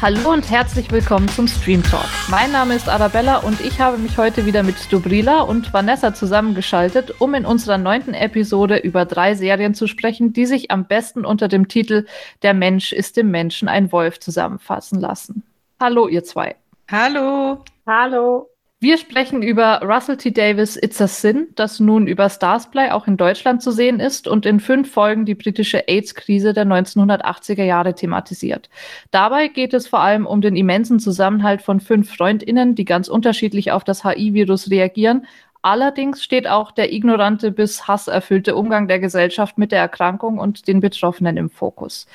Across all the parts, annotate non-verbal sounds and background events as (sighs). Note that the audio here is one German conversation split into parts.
Hallo und herzlich willkommen zum Stream Talk. Mein Name ist Arabella und ich habe mich heute wieder mit Dobrila und Vanessa zusammengeschaltet, um in unserer neunten Episode über drei Serien zu sprechen, die sich am besten unter dem Titel Der Mensch ist dem Menschen ein Wolf zusammenfassen lassen. Hallo, ihr zwei. Hallo. Hallo. Wir sprechen über Russell T. Davis It's a Sin, das nun über Starsplay auch in Deutschland zu sehen ist und in fünf Folgen die britische AIDS-Krise der 1980er Jahre thematisiert. Dabei geht es vor allem um den immensen Zusammenhalt von fünf Freundinnen, die ganz unterschiedlich auf das HIV-Virus reagieren. Allerdings steht auch der ignorante bis hasserfüllte Umgang der Gesellschaft mit der Erkrankung und den Betroffenen im Fokus.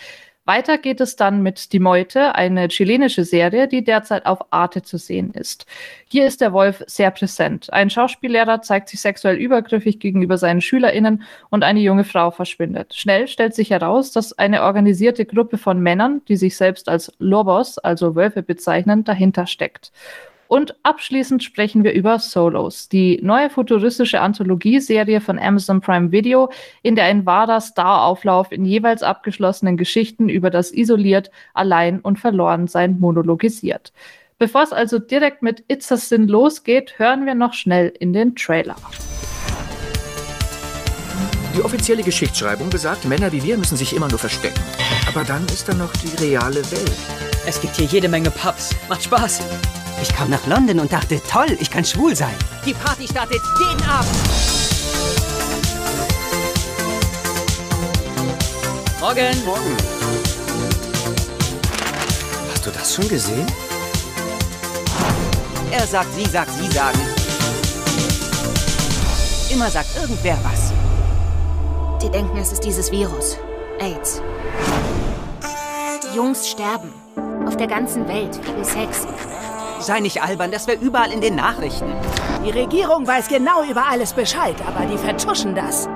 Weiter geht es dann mit Die Meute, eine chilenische Serie, die derzeit auf Arte zu sehen ist. Hier ist der Wolf sehr präsent. Ein Schauspiellehrer zeigt sich sexuell übergriffig gegenüber seinen SchülerInnen und eine junge Frau verschwindet. Schnell stellt sich heraus, dass eine organisierte Gruppe von Männern, die sich selbst als Lobos, also Wölfe bezeichnen, dahinter steckt. Und abschließend sprechen wir über Solos, die neue futuristische Anthologieserie von Amazon Prime Video, in der ein wahrer Starauflauf in jeweils abgeschlossenen Geschichten über das isoliert, allein und verloren sein monologisiert. Bevor es also direkt mit It's a Sin losgeht, hören wir noch schnell in den Trailer. Die offizielle Geschichtsschreibung besagt, Männer wie wir müssen sich immer nur verstecken. Aber dann ist da noch die reale Welt. Es gibt hier jede Menge Pubs. Macht Spaß. Ich kam nach London und dachte, toll, ich kann schwul sein. Die Party startet jeden Abend. Morgen. Morgen. Hast du das schon gesehen? Er sagt, sie sagt, sie sagen. Immer sagt irgendwer was. Die denken, es ist dieses Virus. AIDS. Jungs sterben. Auf der ganzen Welt, wegen Sex. Sei nicht albern, das wäre überall in den Nachrichten. Die Regierung weiß genau über alles Bescheid, aber die vertuschen das.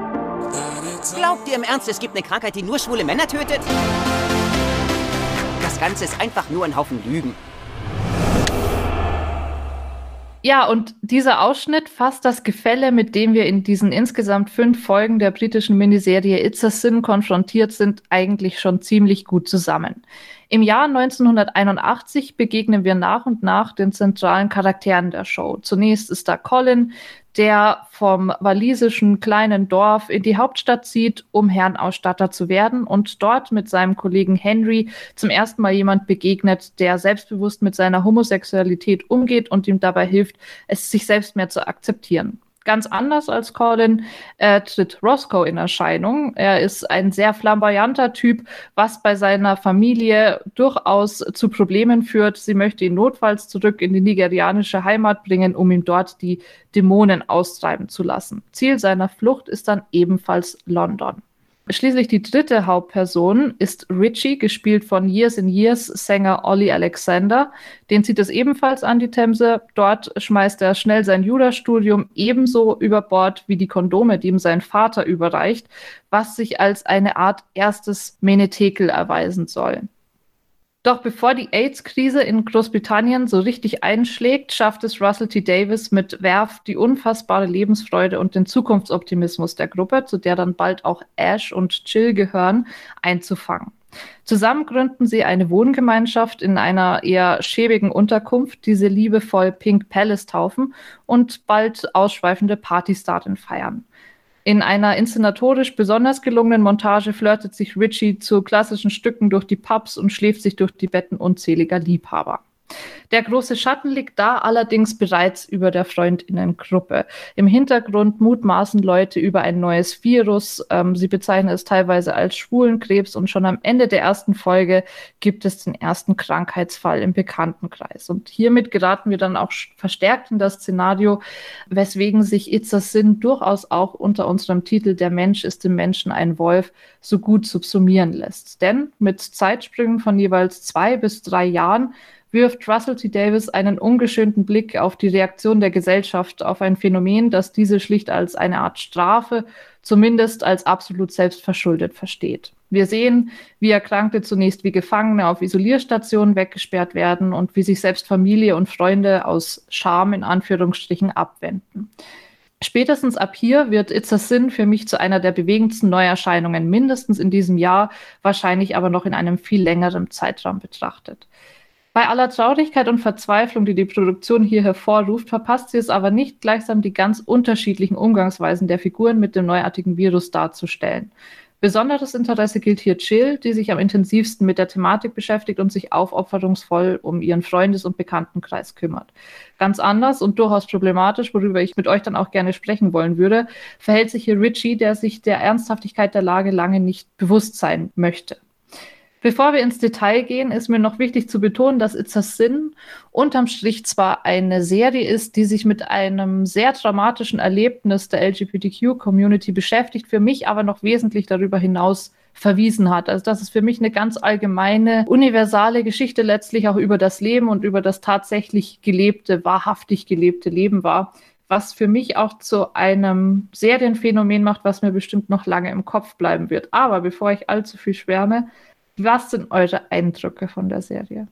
Glaubt ihr im Ernst, es gibt eine Krankheit, die nur schwule Männer tötet? Das Ganze ist einfach nur ein Haufen Lügen. Ja, und dieser Ausschnitt fasst das Gefälle, mit dem wir in diesen insgesamt fünf Folgen der britischen Miniserie It's a Sin konfrontiert sind, eigentlich schon ziemlich gut zusammen. Im Jahr 1981 begegnen wir nach und nach den zentralen Charakteren der Show. Zunächst ist da Colin, der vom walisischen kleinen Dorf in die Hauptstadt zieht, um Herrenausstatter zu werden und dort mit seinem Kollegen Henry zum ersten Mal jemand begegnet, der selbstbewusst mit seiner Homosexualität umgeht und ihm dabei hilft, es sich selbst mehr zu akzeptieren. Ganz anders als Colin äh, tritt Roscoe in Erscheinung. Er ist ein sehr flamboyanter Typ, was bei seiner Familie durchaus zu Problemen führt. Sie möchte ihn notfalls zurück in die nigerianische Heimat bringen, um ihm dort die Dämonen austreiben zu lassen. Ziel seiner Flucht ist dann ebenfalls London. Schließlich die dritte Hauptperson ist Richie, gespielt von Years in Years Sänger Ollie Alexander. Den zieht es ebenfalls an die Themse. Dort schmeißt er schnell sein Jurastudium ebenso über Bord wie die Kondome, die ihm sein Vater überreicht, was sich als eine Art erstes Menetekel erweisen soll. Doch bevor die AIDS-Krise in Großbritannien so richtig einschlägt, schafft es Russell T. Davis mit Werf die unfassbare Lebensfreude und den Zukunftsoptimismus der Gruppe, zu der dann bald auch Ash und Jill gehören, einzufangen. Zusammen gründen sie eine Wohngemeinschaft in einer eher schäbigen Unterkunft, die sie liebevoll Pink Palace taufen und bald ausschweifende Partys darin feiern. In einer inszenatorisch besonders gelungenen Montage flirtet sich Richie zu klassischen Stücken durch die Pubs und schläft sich durch die Betten unzähliger Liebhaber. Der große Schatten liegt da allerdings bereits über der Freundinnengruppe. Im Hintergrund mutmaßen Leute über ein neues Virus. Ähm, sie bezeichnen es teilweise als Schwulenkrebs und schon am Ende der ersten Folge gibt es den ersten Krankheitsfall im Bekanntenkreis. Und hiermit geraten wir dann auch verstärkt in das Szenario, weswegen sich Itza Sinn durchaus auch unter unserem Titel Der Mensch ist dem Menschen ein Wolf so gut subsumieren lässt. Denn mit Zeitsprüngen von jeweils zwei bis drei Jahren wirft Russell T. Davis einen ungeschönten Blick auf die Reaktion der Gesellschaft auf ein Phänomen, das diese schlicht als eine Art Strafe, zumindest als absolut selbstverschuldet versteht. Wir sehen, wie Erkrankte zunächst wie Gefangene auf Isolierstationen weggesperrt werden und wie sich selbst Familie und Freunde aus Scham in Anführungsstrichen abwenden. Spätestens ab hier wird It's a Sin für mich zu einer der bewegendsten Neuerscheinungen mindestens in diesem Jahr, wahrscheinlich aber noch in einem viel längeren Zeitraum betrachtet. Bei aller Traurigkeit und Verzweiflung, die die Produktion hier hervorruft, verpasst sie es aber nicht, gleichsam die ganz unterschiedlichen Umgangsweisen der Figuren mit dem neuartigen Virus darzustellen. Besonderes Interesse gilt hier Jill, die sich am intensivsten mit der Thematik beschäftigt und sich aufopferungsvoll um ihren Freundes- und Bekanntenkreis kümmert. Ganz anders und durchaus problematisch, worüber ich mit euch dann auch gerne sprechen wollen würde, verhält sich hier Richie, der sich der Ernsthaftigkeit der Lage lange nicht bewusst sein möchte. Bevor wir ins Detail gehen, ist mir noch wichtig zu betonen, dass It's a Sin unterm Strich zwar eine Serie ist, die sich mit einem sehr dramatischen Erlebnis der LGBTQ-Community beschäftigt, für mich aber noch wesentlich darüber hinaus verwiesen hat. Also dass es für mich eine ganz allgemeine, universale Geschichte letztlich auch über das Leben und über das tatsächlich gelebte, wahrhaftig gelebte Leben war, was für mich auch zu einem Serienphänomen macht, was mir bestimmt noch lange im Kopf bleiben wird. Aber bevor ich allzu viel schwärme, was sind eure Eindrücke von der Serie?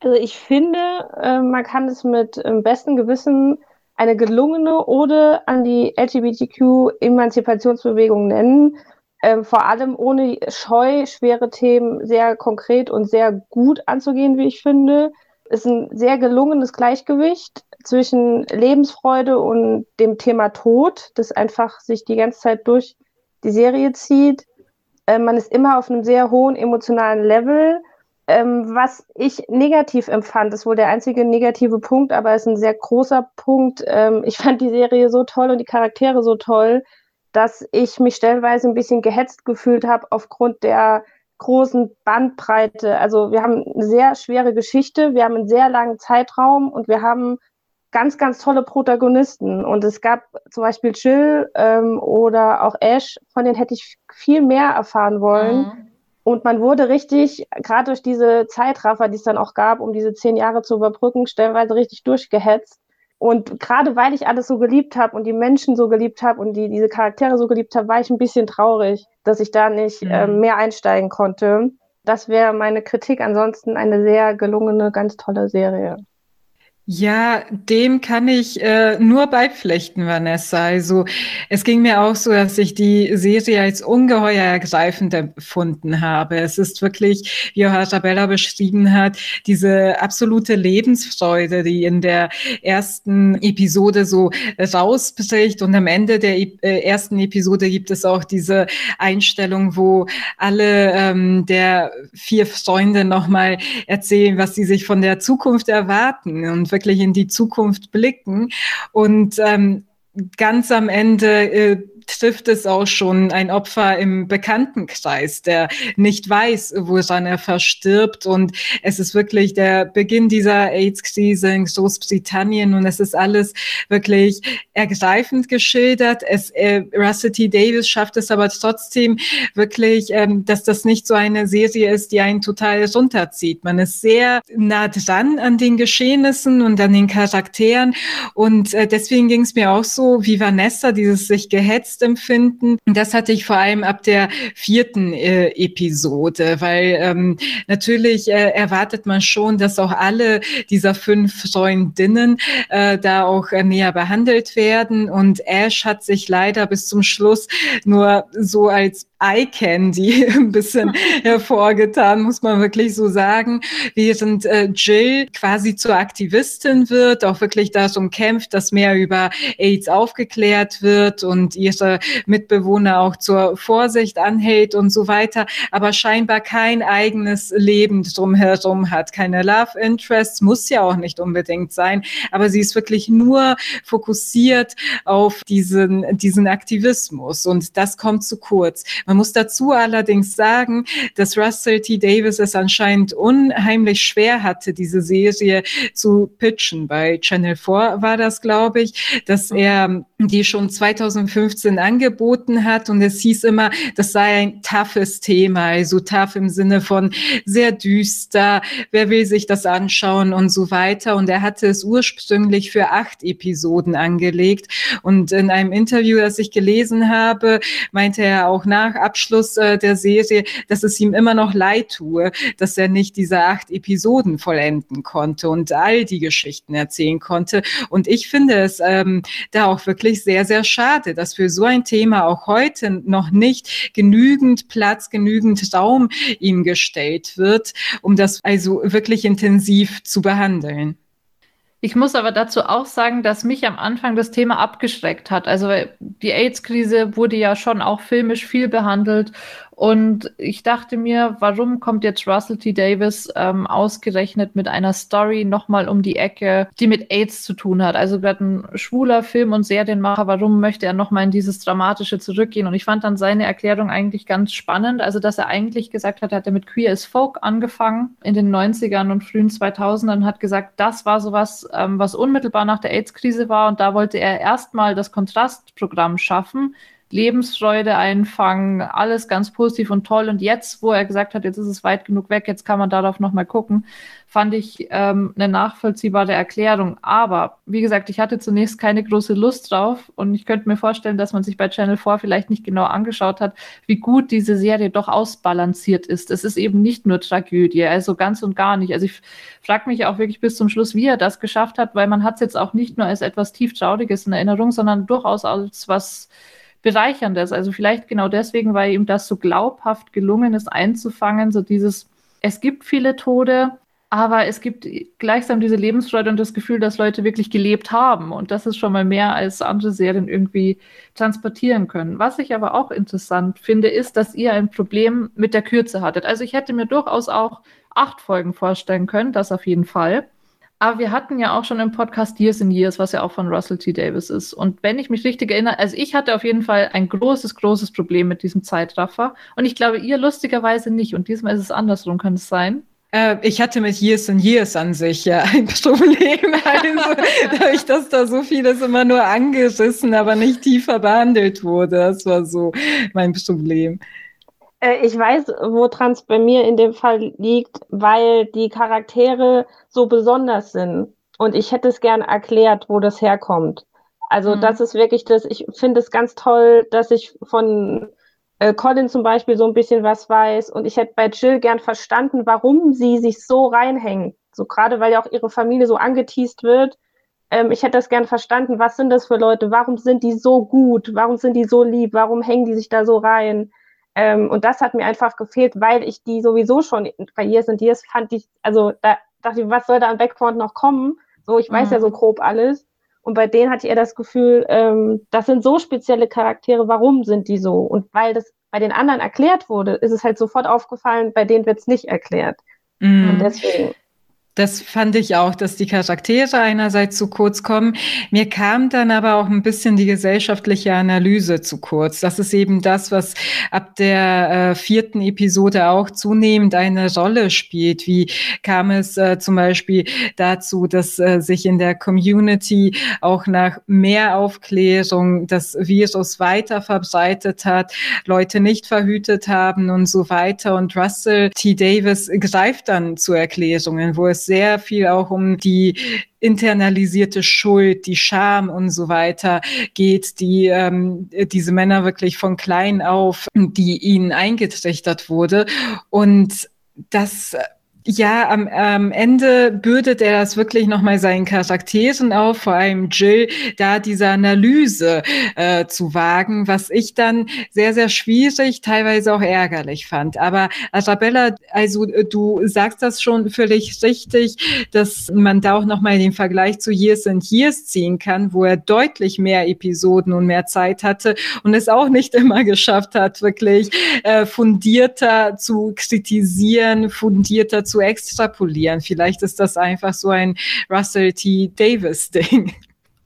Also ich finde, äh, man kann es mit äh, bestem Gewissen eine gelungene Ode an die LGBTQ-Emanzipationsbewegung nennen. Ähm, vor allem ohne Scheu, schwere Themen sehr konkret und sehr gut anzugehen, wie ich finde. Es ist ein sehr gelungenes Gleichgewicht zwischen Lebensfreude und dem Thema Tod, das einfach sich die ganze Zeit durch die Serie zieht. Äh, man ist immer auf einem sehr hohen emotionalen Level. Ähm, was ich negativ empfand, ist wohl der einzige negative Punkt, aber es ist ein sehr großer Punkt. Ähm, ich (laughs) fand die Serie so toll und die Charaktere so toll, dass ich mich stellenweise ein bisschen gehetzt gefühlt habe aufgrund der großen Bandbreite. Also wir haben eine sehr schwere Geschichte, wir haben einen sehr langen Zeitraum und wir haben ganz, ganz tolle Protagonisten. Und es gab zum Beispiel Jill ähm, oder auch Ash, von denen hätte ich viel mehr erfahren wollen. Mhm. Und man wurde richtig, gerade durch diese Zeitraffer, die es dann auch gab, um diese zehn Jahre zu überbrücken, stellenweise richtig durchgehetzt. Und gerade weil ich alles so geliebt habe und die Menschen so geliebt habe und die, diese Charaktere so geliebt habe, war ich ein bisschen traurig, dass ich da nicht mhm. äh, mehr einsteigen konnte. Das wäre meine Kritik. Ansonsten eine sehr gelungene, ganz tolle Serie. Ja, dem kann ich äh, nur beipflichten, Vanessa. Also es ging mir auch so, dass ich die Serie als ungeheuer ergreifend empfunden habe. Es ist wirklich, wie Arabella beschrieben hat, diese absolute Lebensfreude, die in der ersten Episode so rausbricht. Und am Ende der äh, ersten Episode gibt es auch diese Einstellung, wo alle ähm, der vier Freunde nochmal erzählen, was sie sich von der Zukunft erwarten. Und wirklich in die Zukunft blicken. Und ähm, ganz am Ende äh, trifft es auch schon ein Opfer im Bekanntenkreis, der nicht weiß, woran er verstirbt. Und es ist wirklich der Beginn dieser AIDS-Krise in Großbritannien und es ist alles wirklich ergreifend geschildert. Es, äh, Russell. Davis schafft es aber trotzdem wirklich, ähm, dass das nicht so eine Serie ist, die einen total runterzieht. Man ist sehr nah dran an den Geschehnissen und an den Charakteren und äh, deswegen ging es mir auch so wie Vanessa, dieses sich gehetzt empfinden. Das hatte ich vor allem ab der vierten äh, Episode, weil ähm, natürlich äh, erwartet man schon, dass auch alle dieser fünf Freundinnen äh, da auch äh, näher behandelt werden. Und Ash hat sich leider bis zum Schluss nur so als Eye Candy (laughs) ein bisschen (laughs) hervorgetan, muss man wirklich so sagen, während äh, Jill quasi zur Aktivistin wird, auch wirklich darum kämpft, dass mehr über AIDS aufgeklärt wird und ihre Mitbewohner auch zur Vorsicht anhält und so weiter, aber scheinbar kein eigenes Leben drumherum hat, keine Love Interests, muss ja auch nicht unbedingt sein, aber sie ist wirklich nur fokussiert auf diesen, diesen Aktivismus. Und das kommt zu kurz. Man muss dazu allerdings sagen, dass Russell T. Davis es anscheinend unheimlich schwer hatte, diese Serie zu pitchen. Bei Channel 4 war das, glaube ich, dass er die schon 2015 angeboten hat und es hieß immer, das sei ein toughes Thema, also tough im Sinne von sehr düster, wer will sich das anschauen und so weiter. Und er hatte es ursprünglich für acht Episoden angelegt und in einem Interview, das ich gelesen habe, meinte er auch nach Abschluss äh, der Serie, dass es ihm immer noch leid tue, dass er nicht diese acht Episoden vollenden konnte und all die Geschichten erzählen konnte. Und ich finde es ähm, da auch wirklich wirklich sehr, sehr schade, dass für so ein Thema auch heute noch nicht genügend Platz, genügend Raum ihm gestellt wird, um das also wirklich intensiv zu behandeln. Ich muss aber dazu auch sagen, dass mich am Anfang das Thema abgeschreckt hat. Also die AIDS-Krise wurde ja schon auch filmisch viel behandelt und ich dachte mir, warum kommt jetzt Russell T. Davis ähm, ausgerechnet mit einer Story nochmal um die Ecke, die mit AIDS zu tun hat? Also gerade ein schwuler Film- und Serienmacher, warum möchte er nochmal in dieses Dramatische zurückgehen? Und ich fand dann seine Erklärung eigentlich ganz spannend. Also, dass er eigentlich gesagt hat, er hatte mit Queer as Folk angefangen in den 90ern und frühen 2000ern, hat gesagt, das war sowas, ähm, was unmittelbar nach der AIDS-Krise war. Und da wollte er erstmal das Kontrastprogramm schaffen Lebensfreude einfangen, alles ganz positiv und toll. Und jetzt, wo er gesagt hat, jetzt ist es weit genug weg, jetzt kann man darauf nochmal gucken, fand ich ähm, eine nachvollziehbare Erklärung. Aber wie gesagt, ich hatte zunächst keine große Lust drauf und ich könnte mir vorstellen, dass man sich bei Channel 4 vielleicht nicht genau angeschaut hat, wie gut diese Serie doch ausbalanciert ist. Es ist eben nicht nur Tragödie, also ganz und gar nicht. Also ich frage mich auch wirklich bis zum Schluss, wie er das geschafft hat, weil man hat es jetzt auch nicht nur als etwas tief Trauriges in Erinnerung, sondern durchaus als was Bereicherndes. Also vielleicht genau deswegen, weil ihm das so glaubhaft gelungen ist, einzufangen, so dieses, es gibt viele Tode, aber es gibt gleichsam diese Lebensfreude und das Gefühl, dass Leute wirklich gelebt haben. Und das ist schon mal mehr, als andere Serien irgendwie transportieren können. Was ich aber auch interessant finde, ist, dass ihr ein Problem mit der Kürze hattet. Also ich hätte mir durchaus auch acht Folgen vorstellen können, das auf jeden Fall. Aber wir hatten ja auch schon im Podcast Years in Years, was ja auch von Russell T. Davis ist. Und wenn ich mich richtig erinnere, also ich hatte auf jeden Fall ein großes, großes Problem mit diesem Zeitraffer. Und ich glaube, ihr lustigerweise nicht. Und diesmal ist es andersrum, kann es sein? Äh, ich hatte mit Years and Years an sich ja ein (laughs) Problem, also, dadurch, dass da so vieles immer nur angerissen, aber nicht tiefer behandelt wurde. Das war so mein Problem. Äh, ich weiß, woran es bei mir in dem Fall liegt, weil die Charaktere so besonders sind. Und ich hätte es gern erklärt, wo das herkommt. Also mhm. das ist wirklich das, ich finde es ganz toll, dass ich von äh, Colin zum Beispiel so ein bisschen was weiß. Und ich hätte bei Jill gern verstanden, warum sie sich so reinhängt. So gerade, weil ja auch ihre Familie so angeteased wird. Ähm, ich hätte das gern verstanden, was sind das für Leute? Warum sind die so gut? Warum sind die so lieb? Warum hängen die sich da so rein? Ähm, und das hat mir einfach gefehlt, weil ich die sowieso schon bei Years and Years fand ich, also da dachte ich, was soll da an Background noch kommen? So, ich weiß mhm. ja so grob alles. Und bei denen hatte ich eher das Gefühl, ähm, das sind so spezielle Charaktere, warum sind die so? Und weil das bei den anderen erklärt wurde, ist es halt sofort aufgefallen, bei denen wird es nicht erklärt. Mhm. Und deswegen. Das fand ich auch, dass die Charaktere einerseits zu kurz kommen. Mir kam dann aber auch ein bisschen die gesellschaftliche Analyse zu kurz. Das ist eben das, was ab der äh, vierten Episode auch zunehmend eine Rolle spielt. Wie kam es äh, zum Beispiel dazu, dass äh, sich in der Community auch nach mehr Aufklärung das Virus weiter verbreitet hat, Leute nicht verhütet haben und so weiter. Und Russell T. Davis greift dann zu Erklärungen, wo es sehr viel auch um die internalisierte Schuld, die Scham und so weiter geht, die ähm, diese Männer wirklich von klein auf, die ihnen eingetrichtert wurde. Und das ja, am, am Ende bürdet er das wirklich nochmal seinen Charakteren auf, vor allem Jill, da diese Analyse äh, zu wagen, was ich dann sehr, sehr schwierig, teilweise auch ärgerlich fand. Aber Arabella, also äh, du sagst das schon völlig richtig, dass man da auch nochmal den Vergleich zu Years and Years ziehen kann, wo er deutlich mehr Episoden und mehr Zeit hatte und es auch nicht (laughs) immer geschafft hat, wirklich äh, fundierter zu kritisieren, fundierter zu extrapolieren. Vielleicht ist das einfach so ein Russell T. Davis-Ding.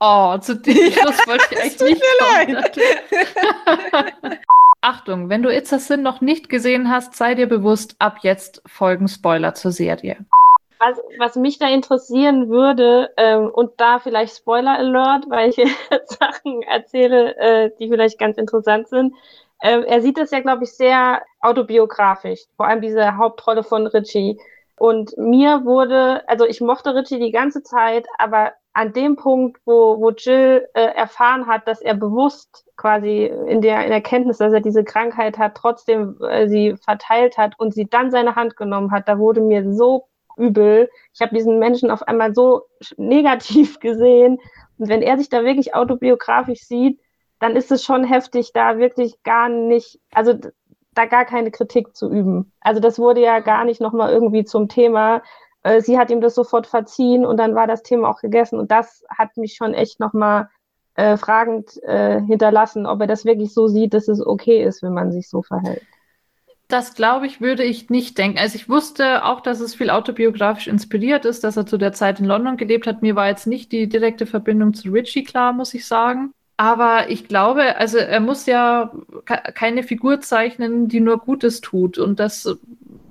Oh, zu dem (laughs) Schluss wollte ich echt nicht kommen. (laughs) Achtung, wenn du It's a Sin noch nicht gesehen hast, sei dir bewusst, ab jetzt folgen Spoiler zur Serie. Was, was mich da interessieren würde, ähm, und da vielleicht Spoiler Alert, weil ich (laughs) Sachen erzähle, äh, die vielleicht ganz interessant sind. Ähm, er sieht das ja, glaube ich, sehr autobiografisch, vor allem diese Hauptrolle von Richie. Und mir wurde, also ich mochte Richie die ganze Zeit, aber an dem Punkt, wo, wo Jill äh, erfahren hat, dass er bewusst quasi in der, in der Kenntnis, dass er diese Krankheit hat, trotzdem äh, sie verteilt hat und sie dann seine Hand genommen hat, da wurde mir so übel. Ich habe diesen Menschen auf einmal so negativ (laughs) gesehen. Und wenn er sich da wirklich autobiografisch sieht, dann ist es schon heftig, da wirklich gar nicht, also da gar keine Kritik zu üben. Also das wurde ja gar nicht nochmal irgendwie zum Thema. Äh, sie hat ihm das sofort verziehen und dann war das Thema auch gegessen. Und das hat mich schon echt nochmal äh, fragend äh, hinterlassen, ob er das wirklich so sieht, dass es okay ist, wenn man sich so verhält. Das glaube ich, würde ich nicht denken. Also ich wusste auch, dass es viel autobiografisch inspiriert ist, dass er zu der Zeit in London gelebt hat. Mir war jetzt nicht die direkte Verbindung zu Richie klar, muss ich sagen. Aber ich glaube, also er muss ja keine Figur zeichnen, die nur Gutes tut. Und das,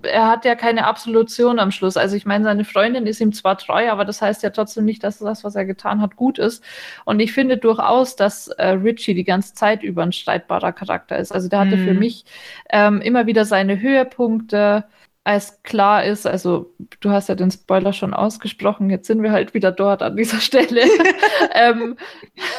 er hat ja keine Absolution am Schluss. Also ich meine, seine Freundin ist ihm zwar treu, aber das heißt ja trotzdem nicht, dass das, was er getan hat, gut ist. Und ich finde durchaus, dass äh, Richie die ganze Zeit über ein streitbarer Charakter ist. Also der hatte mhm. für mich ähm, immer wieder seine Höhepunkte als klar ist, also du hast ja den Spoiler schon ausgesprochen, jetzt sind wir halt wieder dort an dieser (laughs) Stelle, (laughs) ähm,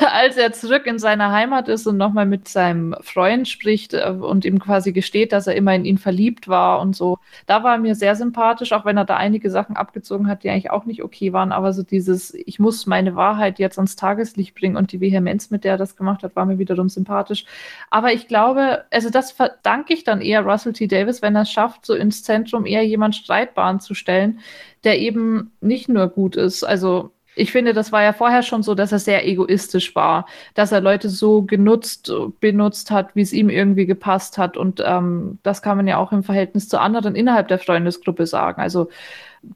als er zurück in seiner Heimat ist und nochmal mit seinem Freund spricht äh, und ihm quasi gesteht, dass er immer in ihn verliebt war und so, da war er mir sehr sympathisch, auch wenn er da einige Sachen abgezogen hat, die eigentlich auch nicht okay waren, aber so dieses, ich muss meine Wahrheit jetzt ans Tageslicht bringen und die Vehemenz, mit der er das gemacht hat, war mir wiederum sympathisch. Aber ich glaube, also das verdanke ich dann eher Russell T. Davis, wenn er es schafft, so ins Zentrum um eher jemand Streitbaren zu stellen, der eben nicht nur gut ist. Also ich finde, das war ja vorher schon so, dass er sehr egoistisch war, dass er Leute so genutzt, benutzt hat, wie es ihm irgendwie gepasst hat. Und ähm, das kann man ja auch im Verhältnis zu anderen innerhalb der Freundesgruppe sagen. Also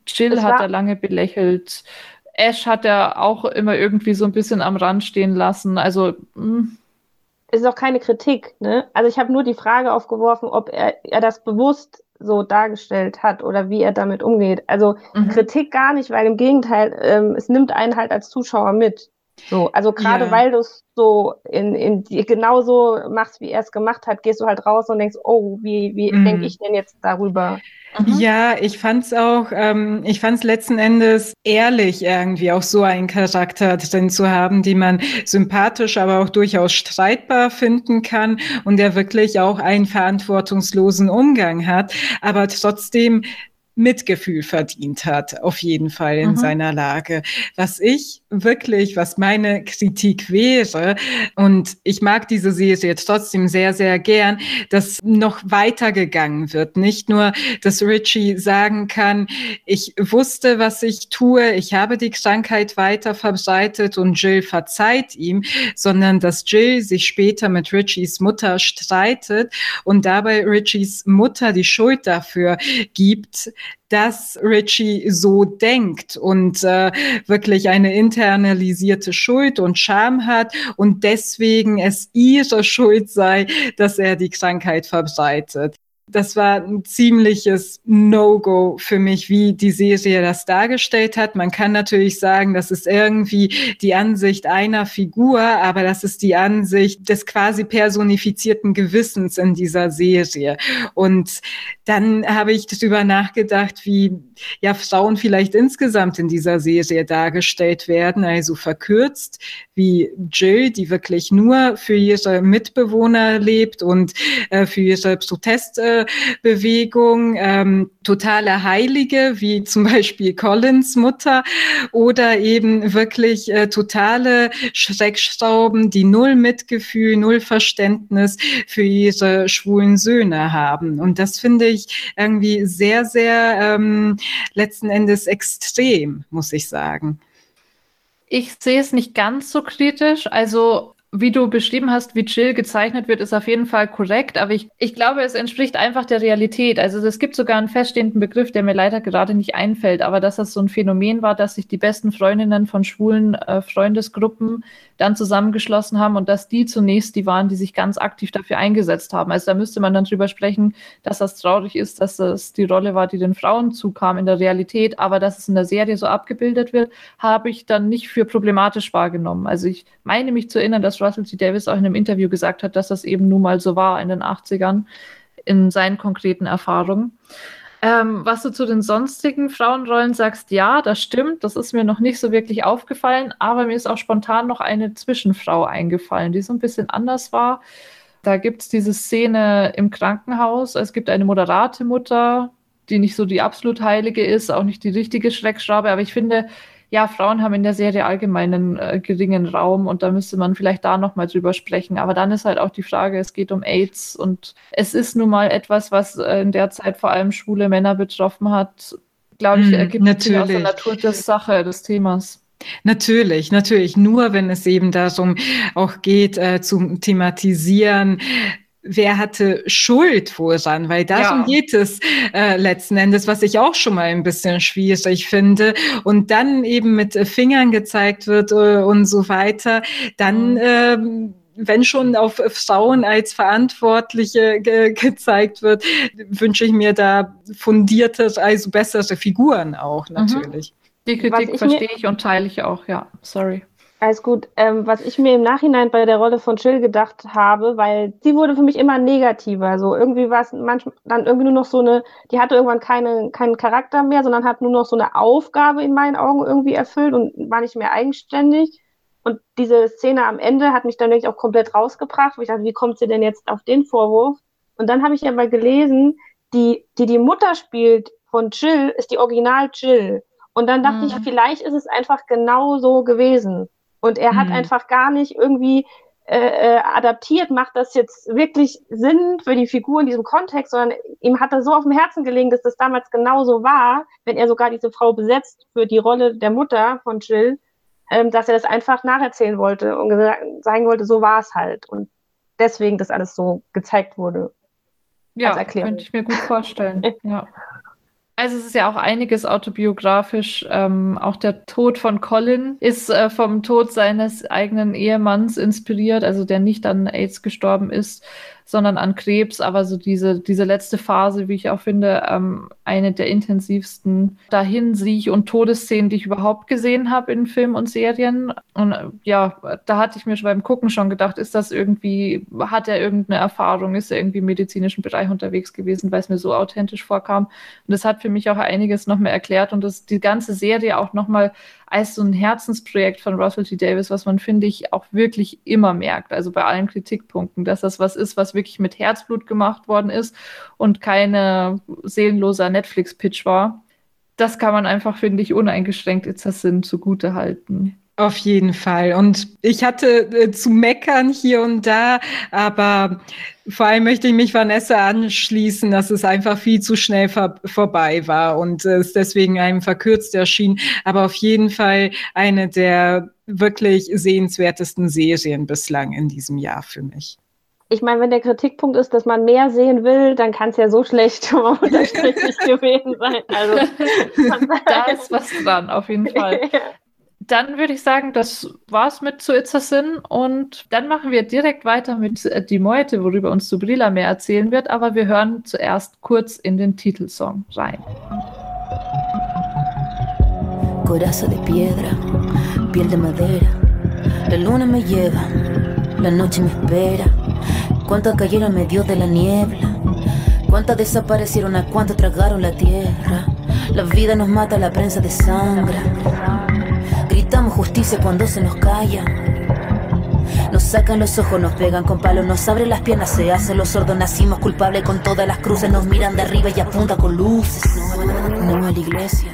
Jill hat er lange belächelt. Ash hat er auch immer irgendwie so ein bisschen am Rand stehen lassen. Also mh. Hm. es ist auch keine Kritik. Ne? Also ich habe nur die Frage aufgeworfen, ob er, er das bewusst so dargestellt hat oder wie er damit umgeht. Also mhm. Kritik gar nicht, weil im Gegenteil, ähm, es nimmt einen halt als Zuschauer mit. So, also gerade ja. weil du es so in, in genauso machst, wie er es gemacht hat, gehst du halt raus und denkst, oh, wie, wie mhm. denke ich denn jetzt darüber? Mhm. Ja, ich fand's auch, ähm, ich fand's letzten Endes ehrlich irgendwie auch so einen Charakter drin zu haben, die man sympathisch, aber auch durchaus streitbar finden kann und der wirklich auch einen verantwortungslosen Umgang hat, aber trotzdem Mitgefühl verdient hat, auf jeden Fall in mhm. seiner Lage. Was ich wirklich, was meine Kritik wäre, und ich mag diese Serie trotzdem sehr, sehr gern, dass noch weitergegangen wird. Nicht nur, dass Richie sagen kann, ich wusste, was ich tue, ich habe die Krankheit weiter verbreitet und Jill verzeiht ihm, sondern dass Jill sich später mit Richies Mutter streitet und dabei Richies Mutter die Schuld dafür gibt, dass Richie so denkt und äh, wirklich eine internalisierte Schuld und Scham hat und deswegen es ihre Schuld sei, dass er die Krankheit verbreitet das war ein ziemliches No-Go für mich, wie die Serie das dargestellt hat. Man kann natürlich sagen, das ist irgendwie die Ansicht einer Figur, aber das ist die Ansicht des quasi personifizierten Gewissens in dieser Serie. Und dann habe ich darüber nachgedacht, wie ja Frauen vielleicht insgesamt in dieser Serie dargestellt werden, also verkürzt, wie Jill, die wirklich nur für ihre Mitbewohner lebt und äh, für ihre Äh, ähm, totale Heilige, wie zum Beispiel Collins Mutter, oder eben wirklich äh, totale Schreckschrauben, die null Mitgefühl, null Verständnis für ihre schwulen Söhne haben. Und das finde ich irgendwie sehr, sehr ähm, letzten Endes extrem, muss ich sagen. Ich sehe es nicht ganz so kritisch. Also wie du beschrieben hast, wie Jill gezeichnet wird, ist auf jeden Fall korrekt, aber ich, ich glaube, es entspricht einfach der Realität. Also es gibt sogar einen feststehenden Begriff, der mir leider gerade nicht einfällt, aber dass das so ein Phänomen war, dass sich die besten Freundinnen von schwulen äh, Freundesgruppen dann zusammengeschlossen haben und dass die zunächst die waren, die sich ganz aktiv dafür eingesetzt haben. Also da müsste man dann drüber sprechen, dass das traurig ist, dass das die Rolle war, die den Frauen zukam in der Realität, aber dass es in der Serie so abgebildet wird, habe ich dann nicht für problematisch wahrgenommen. Also ich meine mich zu erinnern, dass Russell T. Davis auch in einem Interview gesagt hat, dass das eben nun mal so war in den 80ern in seinen konkreten Erfahrungen. Ähm, was du zu den sonstigen Frauenrollen sagst, ja, das stimmt. Das ist mir noch nicht so wirklich aufgefallen, aber mir ist auch spontan noch eine Zwischenfrau eingefallen, die so ein bisschen anders war. Da gibt es diese Szene im Krankenhaus. Es gibt eine moderate Mutter, die nicht so die absolut heilige ist, auch nicht die richtige Schreckschraube, aber ich finde, ja, Frauen haben in der Serie allgemein einen äh, geringen Raum und da müsste man vielleicht da nochmal drüber sprechen. Aber dann ist halt auch die Frage, es geht um AIDS und es ist nun mal etwas, was äh, in der Zeit vor allem schwule Männer betroffen hat. Glaube ich, ergibt mm, sich aus der Natur der Sache des Themas. Natürlich, natürlich. Nur wenn es eben darum auch geht, äh, zu thematisieren, wer hatte Schuld woran, weil darum ja. geht es äh, letzten Endes, was ich auch schon mal ein bisschen schwierig finde. Und dann eben mit Fingern gezeigt wird äh, und so weiter, dann mhm. ähm, wenn schon auf Frauen als Verantwortliche ge gezeigt wird, wünsche ich mir da fundierte, also bessere Figuren auch mhm. natürlich. Mhm. Die Kritik verstehe ich und teile ich auch, ja. Sorry. Alles gut. Ähm, was ich mir im Nachhinein bei der Rolle von Chill gedacht habe, weil sie wurde für mich immer negativer. So irgendwie war es manchmal dann irgendwie nur noch so eine, die hatte irgendwann keine, keinen Charakter mehr, sondern hat nur noch so eine Aufgabe in meinen Augen irgendwie erfüllt und war nicht mehr eigenständig. Und diese Szene am Ende hat mich dann wirklich auch komplett rausgebracht, wo ich dachte, wie kommt sie denn jetzt auf den Vorwurf? Und dann habe ich aber gelesen, die, die die Mutter spielt von Jill, ist die Original Jill. Und dann dachte mhm. ich, vielleicht ist es einfach genau so gewesen. Und er hat mhm. einfach gar nicht irgendwie äh, äh, adaptiert, macht das jetzt wirklich Sinn für die Figur in diesem Kontext, sondern ihm hat er so auf dem Herzen gelegen, dass das damals genauso war, wenn er sogar diese Frau besetzt für die Rolle der Mutter von Jill, ähm, dass er das einfach nacherzählen wollte und sagen wollte, so war es halt. Und deswegen das alles so gezeigt wurde. Ja, könnte ich mir gut vorstellen. (laughs) ja. Also es ist ja auch einiges autobiografisch. Ähm, auch der Tod von Colin ist äh, vom Tod seines eigenen Ehemanns inspiriert, also der nicht an AIDS gestorben ist sondern an Krebs. Aber so diese, diese letzte Phase, wie ich auch finde, ähm, eine der intensivsten Dahinsiech- und Todesszenen, die ich überhaupt gesehen habe in Filmen und Serien. Und äh, ja, da hatte ich mir schon beim Gucken schon gedacht, ist das irgendwie, hat er irgendeine Erfahrung, ist er irgendwie im medizinischen Bereich unterwegs gewesen, weil es mir so authentisch vorkam. Und das hat für mich auch einiges noch mehr erklärt und das die ganze Serie auch noch mal als so ein Herzensprojekt von Russell T. Davis, was man, finde ich, auch wirklich immer merkt. Also bei allen Kritikpunkten, dass das was ist, was wirklich mit Herzblut gemacht worden ist und keine seelenloser Netflix-Pitch war. Das kann man einfach, finde ich, uneingeschränkt It's a Sin zugute halten. Auf jeden Fall. Und ich hatte äh, zu meckern hier und da, aber vor allem möchte ich mich Vanessa anschließen, dass es einfach viel zu schnell vor vorbei war und es deswegen einem verkürzt erschien. Aber auf jeden Fall eine der wirklich sehenswertesten Serien bislang in diesem Jahr für mich. Ich meine, wenn der Kritikpunkt ist, dass man mehr sehen will, dann kann es ja so schlecht (laughs) unterstrich gewesen sein. Also, (laughs) da ist was dran, auf jeden Fall. (laughs) dann würde ich sagen, das war's mit zu It's und dann machen wir direkt weiter mit äh, Die Meute, worüber uns Subrila mehr erzählen wird, aber wir hören zuerst kurz in den Titelsong rein. Coraza de piedra, piel de madera, la luna me lleva, la noche me espera, cuántos cayeron medio de la niebla, cuántas desaparecieron, a cuántos tragaron la tierra, la vida nos mata, la prensa de sangre. Gritamos justicia cuando se nos calla. Nos sacan los ojos, nos pegan con palos, nos abren las piernas, se hacen los sordos, nacimos culpables con todas las cruces, nos miran de arriba y apuntan con luces. No a la iglesia.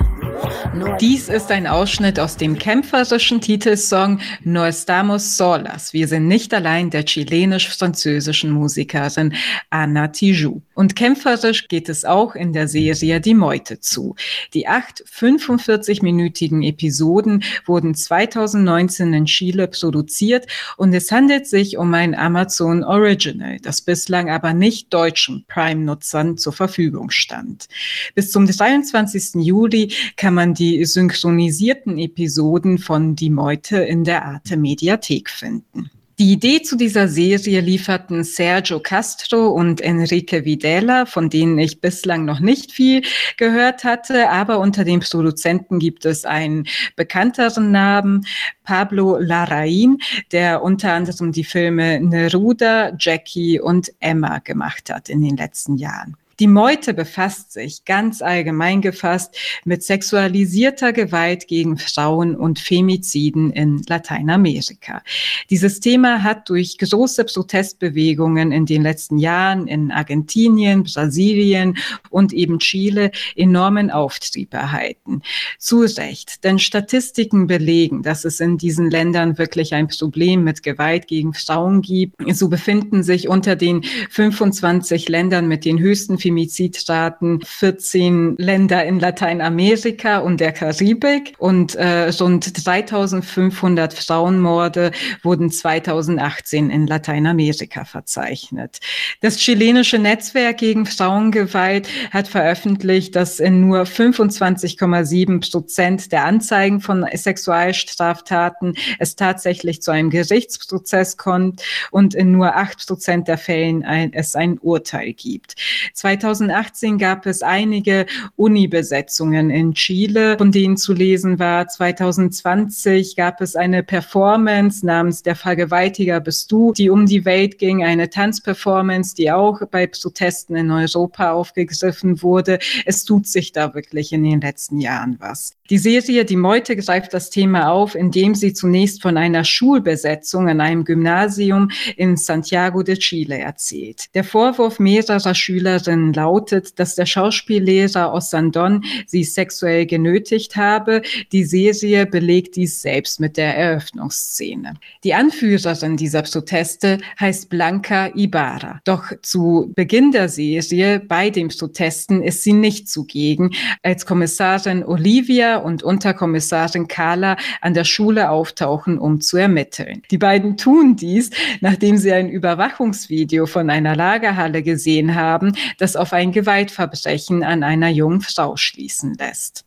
Dies ist ein Ausschnitt aus dem kämpferischen Titelsong No estamos solas. Wir sind nicht allein der chilenisch-französischen Musikerin Anna Tijoux. Und kämpferisch geht es auch in der Serie Die Meute zu. Die acht 45-minütigen Episoden wurden 2019 in Chile produziert und es handelt sich um ein Amazon Original, das bislang aber nicht deutschen Prime-Nutzern zur Verfügung stand. Bis zum 23. Juli kann man die synchronisierten Episoden von Die Meute in der Arte Mediathek finden. Die Idee zu dieser Serie lieferten Sergio Castro und Enrique Videla, von denen ich bislang noch nicht viel gehört hatte, aber unter den Produzenten gibt es einen bekannteren Namen, Pablo Larraín, der unter anderem die Filme Neruda, Jackie und Emma gemacht hat in den letzten Jahren. Die Meute befasst sich ganz allgemein gefasst mit sexualisierter Gewalt gegen Frauen und Femiziden in Lateinamerika. Dieses Thema hat durch große Protestbewegungen in den letzten Jahren in Argentinien, Brasilien und eben Chile enormen Auftrieb erhalten. Zu Recht, denn Statistiken belegen, dass es in diesen Ländern wirklich ein Problem mit Gewalt gegen Frauen gibt. So befinden sich unter den 25 Ländern mit den höchsten Femizidstaaten 14 Länder in Lateinamerika und der Karibik und äh, rund 3500 Frauenmorde wurden 2018 in Lateinamerika verzeichnet. Das chilenische Netzwerk gegen Frauengewalt hat veröffentlicht, dass in nur 25,7 Prozent der Anzeigen von Sexualstraftaten es tatsächlich zu einem Gerichtsprozess kommt und in nur 8 Prozent der Fällen ein, es ein Urteil gibt. 2018 gab es einige Uni-Besetzungen in Chile, von denen zu lesen war. 2020 gab es eine Performance namens Der Vergewaltiger bist du, die um die Welt ging, eine Tanzperformance, die auch bei Protesten in Europa aufgegriffen wurde. Es tut sich da wirklich in den letzten Jahren was. Die Serie Die Meute greift das Thema auf, indem sie zunächst von einer Schulbesetzung an einem Gymnasium in Santiago de Chile erzählt. Der Vorwurf mehrerer Schülerinnen lautet, dass der Schauspiellehrer Ossandon sie sexuell genötigt habe. Die Serie belegt dies selbst mit der Eröffnungsszene. Die Anführerin dieser Proteste heißt Blanca Ibarra. Doch zu Beginn der Serie bei den Protesten ist sie nicht zugegen, als Kommissarin Olivia und Unterkommissarin Carla an der Schule auftauchen, um zu ermitteln. Die beiden tun dies, nachdem sie ein Überwachungsvideo von einer Lagerhalle gesehen haben, das auf ein Gewaltverbrechen an einer jungen Frau schließen lässt.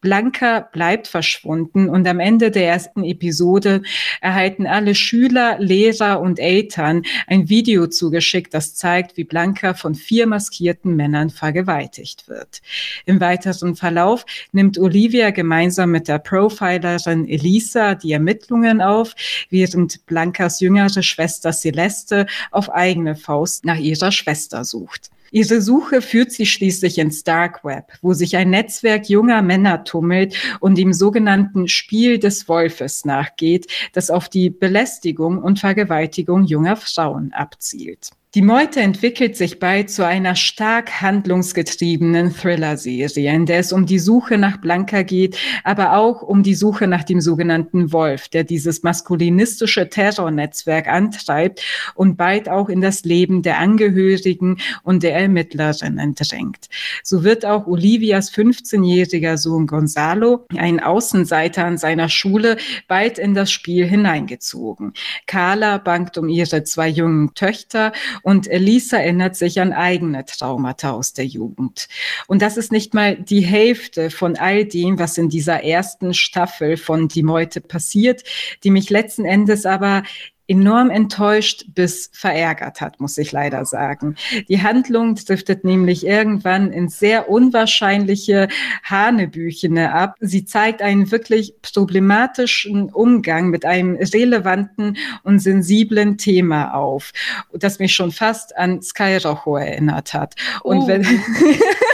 Blanca bleibt verschwunden und am Ende der ersten Episode erhalten alle Schüler, Lehrer und Eltern ein Video zugeschickt, das zeigt, wie Blanca von vier maskierten Männern vergewaltigt wird. Im weiteren Verlauf nimmt Olivia gemeinsam mit der Profilerin Elisa die Ermittlungen auf, während Blancas jüngere Schwester Celeste auf eigene Faust nach ihrer Schwester sucht. Ihre Suche führt sie schließlich ins Dark Web, wo sich ein Netzwerk junger Männer tummelt und dem sogenannten Spiel des Wolfes nachgeht, das auf die Belästigung und Vergewaltigung junger Frauen abzielt. Die Meute entwickelt sich bald zu einer stark handlungsgetriebenen Thriller-Serie, in der es um die Suche nach Blanca geht, aber auch um die Suche nach dem sogenannten Wolf, der dieses maskulinistische Terrornetzwerk antreibt und bald auch in das Leben der Angehörigen und der Ermittlerinnen drängt. So wird auch Olivias 15-jähriger Sohn Gonzalo, ein Außenseiter an seiner Schule, bald in das Spiel hineingezogen. Carla bangt um ihre zwei jungen Töchter und Elisa erinnert sich an eigene Traumata aus der Jugend. Und das ist nicht mal die Hälfte von all dem, was in dieser ersten Staffel von Die Meute passiert, die mich letzten Endes aber enorm enttäuscht bis verärgert hat, muss ich leider sagen. Die Handlung driftet nämlich irgendwann in sehr unwahrscheinliche Hanebüchene ab. Sie zeigt einen wirklich problematischen Umgang mit einem relevanten und sensiblen Thema auf, das mich schon fast an Sky Rojo erinnert hat. Und oh. wenn (laughs)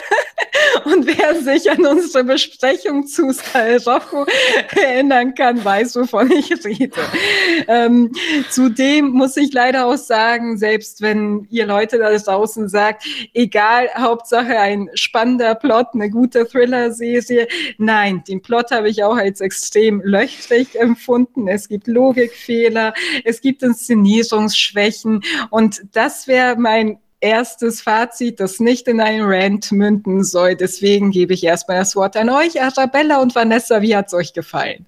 Und wer sich an unsere Besprechung zu Sky Rojo erinnern kann, weiß, wovon ich rede. Ähm, zudem muss ich leider auch sagen, selbst wenn ihr Leute da draußen sagt, egal, Hauptsache ein spannender Plot, eine gute Thriller-Serie. Nein, den Plot habe ich auch als extrem löchrig empfunden. Es gibt Logikfehler, es gibt Inszenierungsschwächen und das wäre mein erstes Fazit, das nicht in einen Rant münden soll. Deswegen gebe ich erstmal das Wort an euch, Arabella und Vanessa. Wie hat es euch gefallen?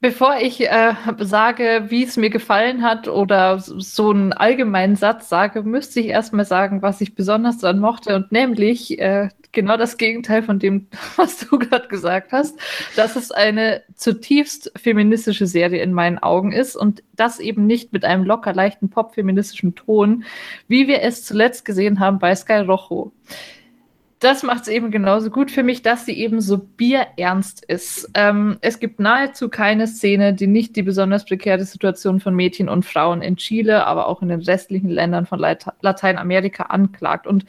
Bevor ich äh, sage, wie es mir gefallen hat oder so einen allgemeinen Satz sage, müsste ich erstmal sagen, was ich besonders daran mochte und nämlich äh, genau das Gegenteil von dem, (laughs) was du gerade gesagt hast, dass es eine zutiefst feministische Serie in meinen Augen ist und das eben nicht mit einem locker leichten pop-feministischen Ton, wie wir es zuletzt gesehen haben bei Sky Rojo. Das macht es eben genauso gut für mich, dass sie eben so bierernst ist. Ähm, es gibt nahezu keine Szene, die nicht die besonders prekäre Situation von Mädchen und Frauen in Chile, aber auch in den restlichen Ländern von Late Lateinamerika anklagt. Und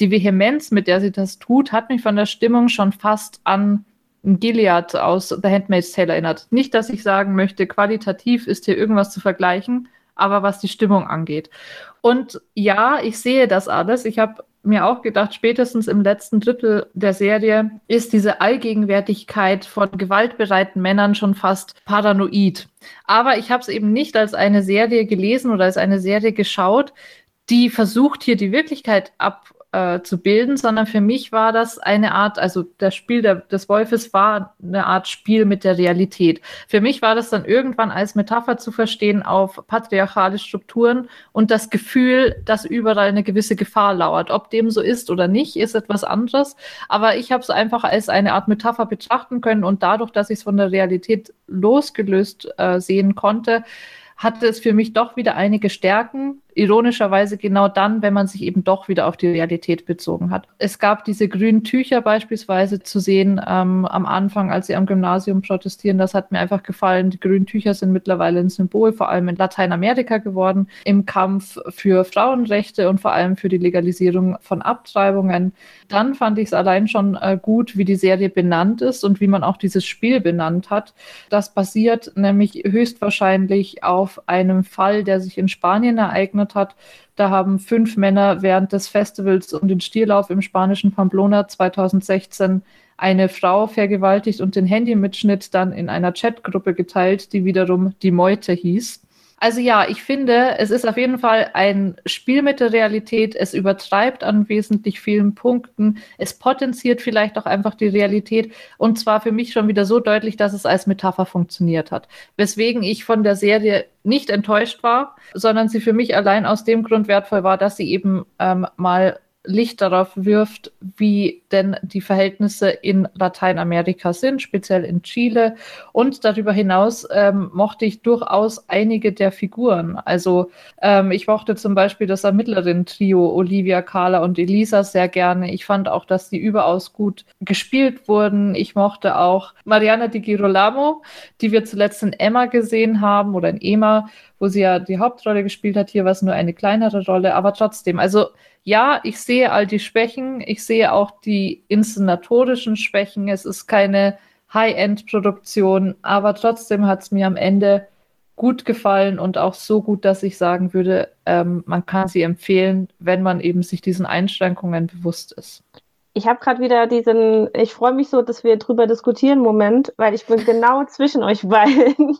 die Vehemenz, mit der sie das tut, hat mich von der Stimmung schon fast an Gilead aus The Handmaid's Tale erinnert. Nicht, dass ich sagen möchte, qualitativ ist hier irgendwas zu vergleichen, aber was die Stimmung angeht. Und ja, ich sehe das alles. Ich habe mir auch gedacht, spätestens im letzten Drittel der Serie ist diese Allgegenwärtigkeit von gewaltbereiten Männern schon fast paranoid. Aber ich habe es eben nicht als eine Serie gelesen oder als eine Serie geschaut, die versucht, hier die Wirklichkeit ab äh, zu bilden, sondern für mich war das eine Art, also das Spiel der, des Wolfes war eine Art Spiel mit der Realität. Für mich war das dann irgendwann als Metapher zu verstehen auf patriarchale Strukturen und das Gefühl, dass überall eine gewisse Gefahr lauert. Ob dem so ist oder nicht, ist etwas anderes. Aber ich habe es einfach als eine Art Metapher betrachten können und dadurch, dass ich es von der Realität losgelöst äh, sehen konnte, hatte es für mich doch wieder einige Stärken, ironischerweise genau dann, wenn man sich eben doch wieder auf die Realität bezogen hat. Es gab diese grünen Tücher beispielsweise zu sehen ähm, am Anfang, als sie am Gymnasium protestieren. Das hat mir einfach gefallen. Die grünen Tücher sind mittlerweile ein Symbol, vor allem in Lateinamerika geworden, im Kampf für Frauenrechte und vor allem für die Legalisierung von Abtreibungen. Dann fand ich es allein schon äh, gut, wie die Serie benannt ist und wie man auch dieses Spiel benannt hat. Das basiert nämlich höchstwahrscheinlich auf einem Fall, der sich in Spanien ereignet gegründet hat. Da haben fünf Männer während des Festivals um den Stierlauf im spanischen Pamplona 2016 eine Frau vergewaltigt und den Handymitschnitt dann in einer Chatgruppe geteilt, die wiederum die Meute hieß. Also ja, ich finde, es ist auf jeden Fall ein Spiel mit der Realität. Es übertreibt an wesentlich vielen Punkten. Es potenziert vielleicht auch einfach die Realität. Und zwar für mich schon wieder so deutlich, dass es als Metapher funktioniert hat. Weswegen ich von der Serie nicht enttäuscht war, sondern sie für mich allein aus dem Grund wertvoll war, dass sie eben ähm, mal Licht darauf wirft, wie denn die Verhältnisse in Lateinamerika sind, speziell in Chile. Und darüber hinaus ähm, mochte ich durchaus einige der Figuren. Also ähm, ich mochte zum Beispiel das Ermittlerin-Trio Olivia, Carla und Elisa sehr gerne. Ich fand auch, dass die überaus gut gespielt wurden. Ich mochte auch Mariana Di Girolamo, die wir zuletzt in Emma gesehen haben oder in Emma, wo sie ja die Hauptrolle gespielt hat. Hier war es nur eine kleinere Rolle, aber trotzdem. Also ja, ich sehe all die Schwächen, ich sehe auch die inszenatorischen Schwächen. Es ist keine High-End-Produktion, aber trotzdem hat es mir am Ende gut gefallen und auch so gut, dass ich sagen würde, ähm, man kann sie empfehlen, wenn man eben sich diesen Einschränkungen bewusst ist. Ich habe gerade wieder diesen, ich freue mich so, dass wir drüber diskutieren, Moment, weil ich bin (laughs) genau zwischen euch beiden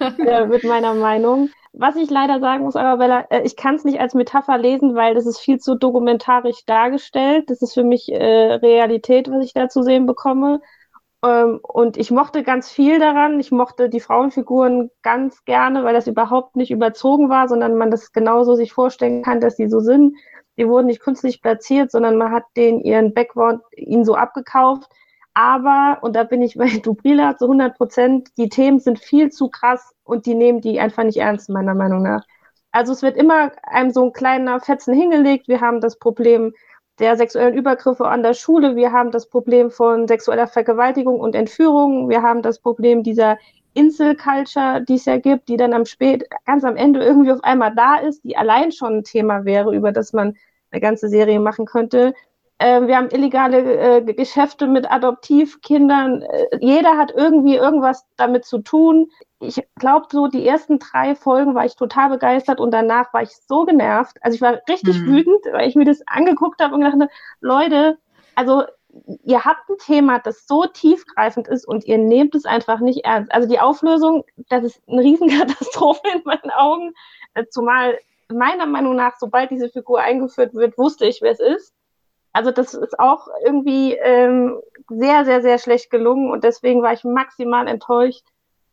(laughs) äh, mit meiner Meinung. Was ich leider sagen muss, Arabella, äh, ich kann es nicht als Metapher lesen, weil das ist viel zu dokumentarisch dargestellt. Das ist für mich äh, Realität, was ich da zu sehen bekomme. Ähm, und ich mochte ganz viel daran. Ich mochte die Frauenfiguren ganz gerne, weil das überhaupt nicht überzogen war, sondern man das genauso sich vorstellen kann, dass sie so sind. Die wurden nicht künstlich platziert, sondern man hat denen ihren Background ihnen so abgekauft. Aber, und da bin ich bei (laughs) Dubrila zu 100 Prozent, die Themen sind viel zu krass und die nehmen die einfach nicht ernst, meiner Meinung nach. Also es wird immer einem so ein kleiner Fetzen hingelegt. Wir haben das Problem der sexuellen Übergriffe an der Schule. Wir haben das Problem von sexueller Vergewaltigung und Entführung. Wir haben das Problem dieser Insel-Culture, die es ja gibt, die dann am spät, ganz am Ende irgendwie auf einmal da ist, die allein schon ein Thema wäre, über das man eine ganze Serie machen könnte. Äh, wir haben illegale äh, Geschäfte mit Adoptivkindern. Äh, jeder hat irgendwie irgendwas damit zu tun. Ich glaube, so die ersten drei Folgen war ich total begeistert und danach war ich so genervt. Also ich war richtig mhm. wütend, weil ich mir das angeguckt habe und gedacht, Leute, also ihr habt ein Thema, das so tiefgreifend ist und ihr nehmt es einfach nicht ernst. Also die Auflösung, das ist eine Riesenkatastrophe in meinen Augen. Zumal meiner Meinung nach, sobald diese Figur eingeführt wird, wusste ich, wer es ist. Also das ist auch irgendwie ähm, sehr, sehr, sehr schlecht gelungen und deswegen war ich maximal enttäuscht,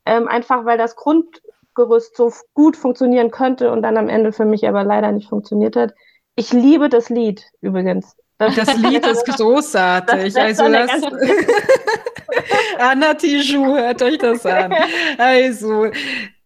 ähm, einfach weil das Grundgerüst so gut funktionieren könnte und dann am Ende für mich aber leider nicht funktioniert hat. Ich liebe das Lied übrigens. Das, das Lied ist (laughs) großartig. Das also das (laughs) Anna Tijoux, hört euch das an. (laughs) Also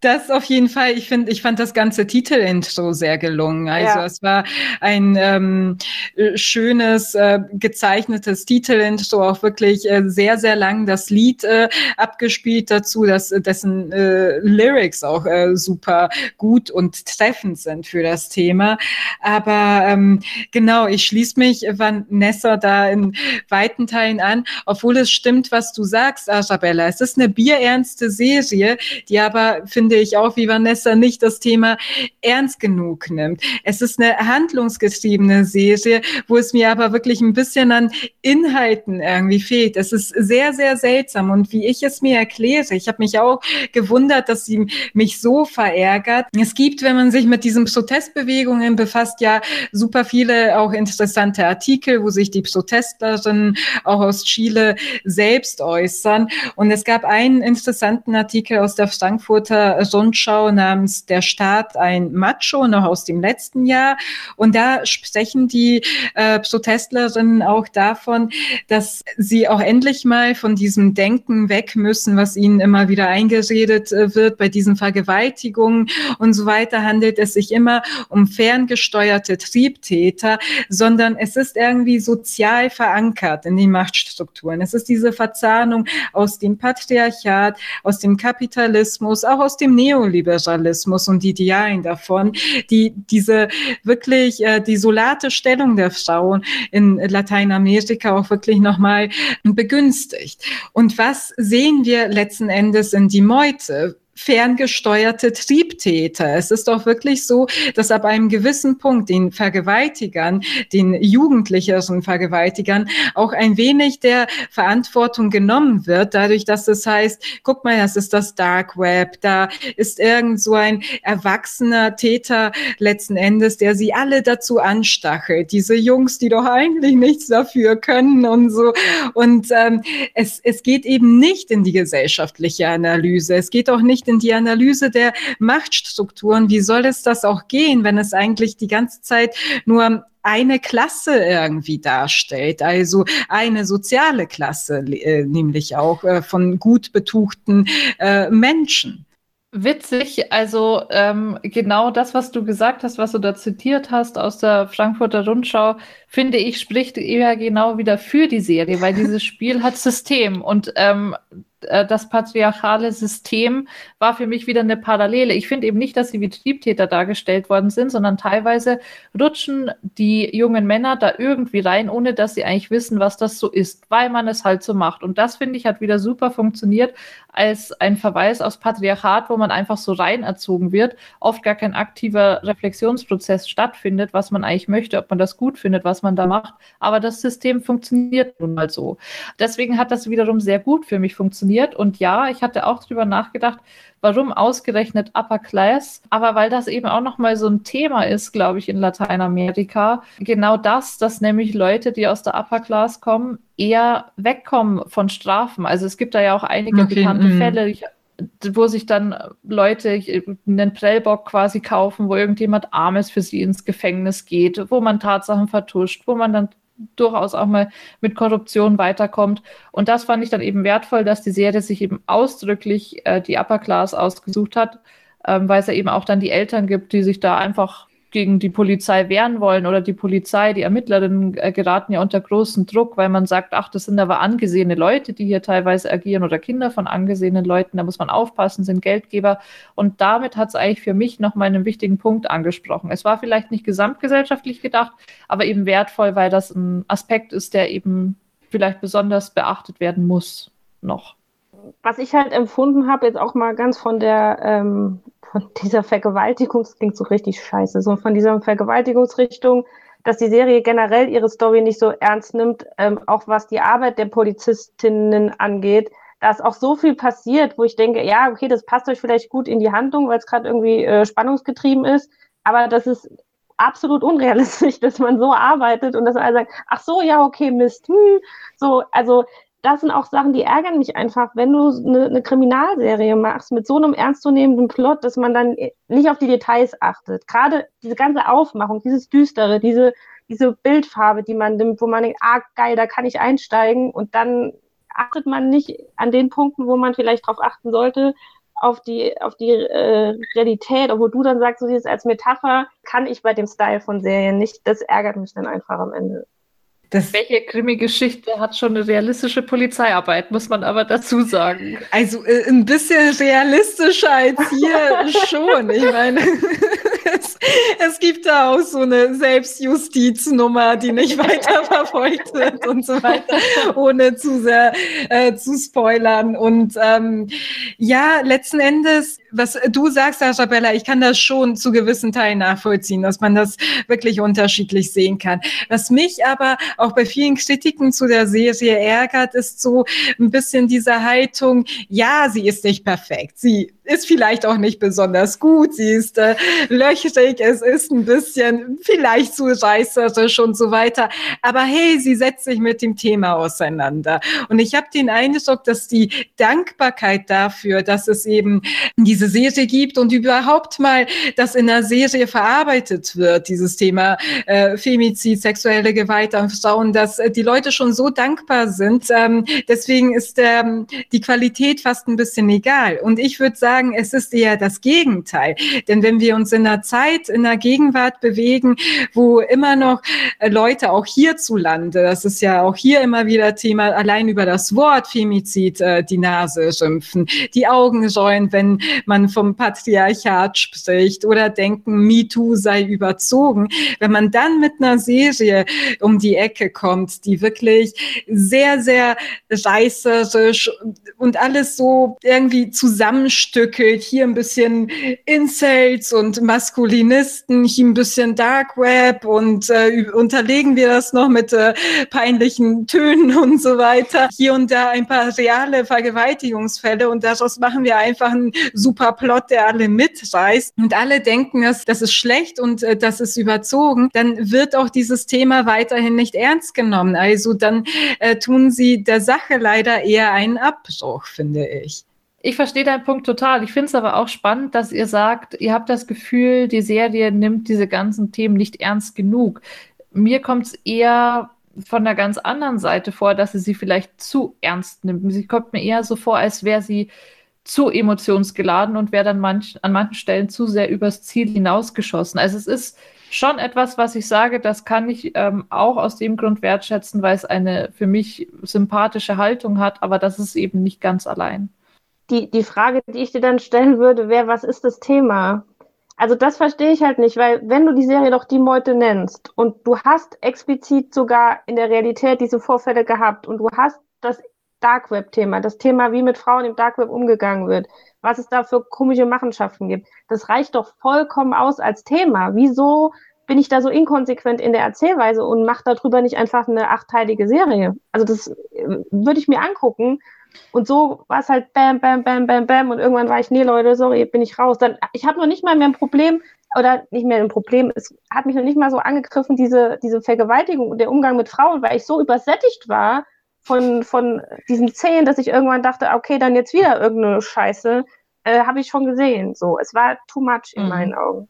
Das auf jeden Fall. Ich finde, ich fand das ganze Titelintro sehr gelungen. Also Ja. es war ein ähm, äh, schönes, äh, gezeichnetes Titelintro, auch wirklich äh, sehr, sehr lang das Lied äh, abgespielt dazu, dass dessen äh, Lyrics auch äh, super gut und treffend sind für das Thema. Aber ähm, genau, ich schließe mich Vanessa da in weiten Teilen an, obwohl es stimmt, was du sagst, Arabella. Es ist eine bierernste Serie, die aber, finde ich, auch wie Vanessa nicht das Thema ernst genug nimmt. Es ist eine handlungsgetriebene Serie, wo es mir aber wirklich ein bisschen an Inhalten irgendwie fehlt. Es ist sehr, sehr seltsam. Und wie ich es mir erkläre, ich habe mich auch gewundert, dass sie mich so verärgert. Es gibt, wenn man sich mit diesen Protestbewegungen befasst, ja super viele auch interessante Artikel, wo sich die Protestlerinnen auch aus Chile selbst äußern. Und es gab einen interessanten Artikel aus der Frankfurter Rundschau namens Der Staat ein Macho, noch aus dem letzten Jahr. Und da sprechen die äh, Protestlerinnen auch davon, dass sie auch endlich mal von diesem Denken weg müssen, was ihnen immer wieder eingeredet äh, wird. Bei diesen Vergewaltigungen und so weiter handelt es sich immer um ferngesteuerte Triebtäter, sondern es ist irgendwie sozial verankert in den Machtstrukturen. Es ist diese Verzahnung aus dem Patriarchat, aus dem Kapitalismus, auch aus dem Neoliberalismus und Idealen davon, die diese wirklich äh, desolate Stellung der Frauen in Lateinamerika auch wirklich nochmal begünstigt. Und was sehen wir letzten Endes in die Meute? Ferngesteuerte Triebtäter. Es ist doch wirklich so, dass ab einem gewissen Punkt den Vergewaltigern, den jugendlicheren Vergewaltigern auch ein wenig der Verantwortung genommen wird, dadurch, dass es heißt, guck mal, das ist das Dark Web, da ist irgend so ein erwachsener Täter letzten Endes, der sie alle dazu anstachelt. Diese Jungs, die doch eigentlich nichts dafür können und so. Und ähm, es, es geht eben nicht in die gesellschaftliche Analyse. Es geht auch nicht in die Analyse der Machtstrukturen. Wie soll es das auch gehen, wenn es eigentlich die ganze Zeit nur eine Klasse irgendwie darstellt, also eine soziale Klasse, äh, nämlich auch äh, von gut betuchten äh, Menschen. Witzig, also ähm, genau das, was du gesagt hast, was du da zitiert hast aus der Frankfurter Rundschau, finde ich, spricht eher genau wieder für die Serie, weil dieses Spiel hat System und ähm, äh, das patriarchale System war für mich wieder eine Parallele. Ich finde eben nicht, dass sie wie Triebtäter dargestellt worden sind, sondern teilweise rutschen die jungen Männer da irgendwie rein, ohne dass sie eigentlich wissen, was das so ist, weil man es halt so macht. Und das finde ich hat wieder super funktioniert als ein Verweis aufs Patriarchat, wo man einfach so rein erzogen wird, oft gar kein aktiver Reflexionsprozess stattfindet, was man eigentlich möchte, ob man das gut findet, was man da macht. Aber das System funktioniert nun mal so. Deswegen hat das wiederum sehr gut für mich funktioniert. Und ja, ich hatte auch drüber nachgedacht, warum ausgerechnet Upper Class, aber weil das eben auch nochmal so ein Thema ist, glaube ich, in Lateinamerika. Genau das, dass nämlich Leute, die aus der Upper Class kommen, eher wegkommen von Strafen. Also es gibt da ja auch einige Okay, bekannte mm. Fälle, ich, wo sich dann Leute einen Prellbock quasi kaufen, wo irgendjemand Armes für sie ins Gefängnis geht, wo man Tatsachen vertuscht, wo man dann durchaus auch mal mit Korruption weiterkommt. Und das fand ich dann eben wertvoll, dass die Serie sich eben ausdrücklich äh, die Upper Class ausgesucht hat, ähm, weil es ja eben auch dann die Eltern gibt, die sich da einfach gegen die Polizei wehren wollen oder die Polizei, die Ermittlerinnen äh, geraten ja unter großen Druck, weil man sagt, ach, das sind aber angesehene Leute, die hier teilweise agieren oder Kinder von angesehenen Leuten, da muss man aufpassen, sind Geldgeber. Und damit hat es eigentlich für mich nochmal einen wichtigen Punkt angesprochen. Es war vielleicht nicht gesamtgesellschaftlich gedacht, aber eben wertvoll, weil das ein Aspekt ist, der eben vielleicht besonders beachtet werden muss noch. Was ich halt empfunden habe, jetzt auch mal ganz von der ähm, von dieser Vergewaltigung, das klingt so richtig scheiße, so von dieser Vergewaltigungsrichtung, dass die Serie generell ihre Story nicht so ernst nimmt, ähm, auch was die Arbeit der Polizistinnen angeht. Da ist auch so viel passiert, wo ich denke, ja, okay, das passt euch vielleicht gut in die Handlung, weil es gerade irgendwie äh, spannungsgetrieben ist, aber das ist absolut unrealistisch, (laughs) dass man so arbeitet und dass alle sagt, ach so, ja, okay, Mist, hm, so, also das sind auch Sachen, die ärgern mich einfach, wenn du eine, eine Kriminalserie machst mit so einem ernstzunehmenden Plot, dass man dann nicht auf die Details achtet. Gerade diese ganze Aufmachung, dieses Düstere, diese, diese Bildfarbe, die man nimmt, wo man denkt, ah, geil, da kann ich einsteigen und dann achtet man nicht an den Punkten, wo man vielleicht drauf achten sollte, auf die, auf die äh, Realität, obwohl du dann sagst, du siehst es als Metapher, kann ich bei dem Style von Serien nicht. Das ärgert mich dann einfach am Ende. Das Welche Krimi-Geschichte hat schon eine realistische Polizeiarbeit, muss man aber dazu sagen. Also äh, ein bisschen realistischer als hier (laughs) schon. Ich meine, (laughs) es, es, gibt da auch so eine Selbstjustiznummer, die nicht weiterverfolgt (laughs) wird und so weiter, ohne zu sehr äh, zu spoilern. Und ähm, ja, letzten Endes, was du sagst, Arabella, ich kann das schon zu gewissen Teilen nachvollziehen, dass man das wirklich unterschiedlich sehen kann. Was mich aber auch bei vielen Kritiken zu der Serie ärgert, ist so ein bisschen diese Haltung, ja, sie ist nicht perfekt. Sie ist vielleicht auch nicht besonders gut, sie ist äh, löchrig, es ist ein bisschen vielleicht zu reißerisch und so weiter. Aber hey, sie setzt sich mit dem Thema auseinander. Und ich habe den Eindruck, dass die Dankbarkeit dafür, dass es eben diese Serie gibt und überhaupt mal, dass in der Serie verarbeitet wird, dieses Thema äh, Femizid, sexuelle Gewalt an Frauen, dass äh, die Leute schon so dankbar sind. Ähm, deswegen ist ähm, die Qualität fast ein bisschen egal. Und ich würde sagen, sagen, es ist eher das Gegenteil. Denn wenn wir uns in einer Zeit, in der Gegenwart bewegen, wo immer noch äh, Leute auch hierzulande, das ist ja auch hier immer wieder Thema, allein über das Wort Femizid äh, die Nase schimpfen, die Augen scheuen, wenn man vom Patriarchat spricht oder denken, MeToo sei überzogen. Wenn man dann mit einer Serie um die Ecke kommt, die wirklich sehr, sehr reißerisch und alles so irgendwie zusammenstückt, zerstückelt, hier ein bisschen Incels und Maskulinisten, hier ein bisschen Dark Web und äh, unterlegen wir das noch mit äh, peinlichen Tönen (laughs) und so weiter. Hier und da ein paar reale Vergewaltigungsfälle und daraus machen wir einfach einen super Plot, der alle mitreißt und alle denken, dass das ist schlecht und äh, das ist überzogen, dann wird auch dieses Thema weiterhin nicht ernst genommen. Also dann äh, tun sie der Sache leider eher einen Abbruch, finde ich. Ich verstehe deinen Punkt total. Ich finde es aber auch spannend, dass ihr sagt, ihr habt das Gefühl, die Serie nimmt diese ganzen Themen nicht ernst genug. Mir kommt es eher von der ganz anderen Seite vor, dass sie sie vielleicht zu ernst nimmt. Sie kommt mir eher so vor, als wäre sie zu emotionsgeladen und wäre dann manch, an manchen Stellen zu sehr übers Ziel hinausgeschossen. Also es ist schon etwas, was ich sage, das kann ich ähm, auch aus dem Grund wertschätzen, weil es eine für mich sympathische Haltung hat, aber das ist eben nicht ganz allein die, die Frage, die ich dir dann stellen würde, wäre, was ist das Thema? Also das verstehe ich halt nicht, weil wenn du die Serie doch die Meute nennst und du hast explizit sogar in der Realität diese Vorfälle gehabt und du hast das Dark Web Thema, das Thema, wie mit Frauen im Dark Web umgegangen wird, was es da für komische Machenschaften gibt, das reicht doch vollkommen aus als Thema. Wieso bin ich da so inkonsequent in der Erzählweise und mache darüber nicht einfach eine achtteilige Serie? Also das äh, würde ich mir angucken und so war es halt bam, bam, bam, bam, bam. Und irgendwann war ich, nee, Leute, sorry, bin ich raus. Dann, ich habe noch nicht mal mehr ein Problem, oder nicht mehr ein Problem, es hat mich noch nicht mal so angegriffen, diese, diese Vergewaltigung und der Umgang mit Frauen, weil ich so übersättigt war von, von diesen Szenen, dass ich irgendwann dachte, okay, dann jetzt wieder irgendeine Scheiße, äh, habe ich schon gesehen. So, es war too much in mhm. meinen Augen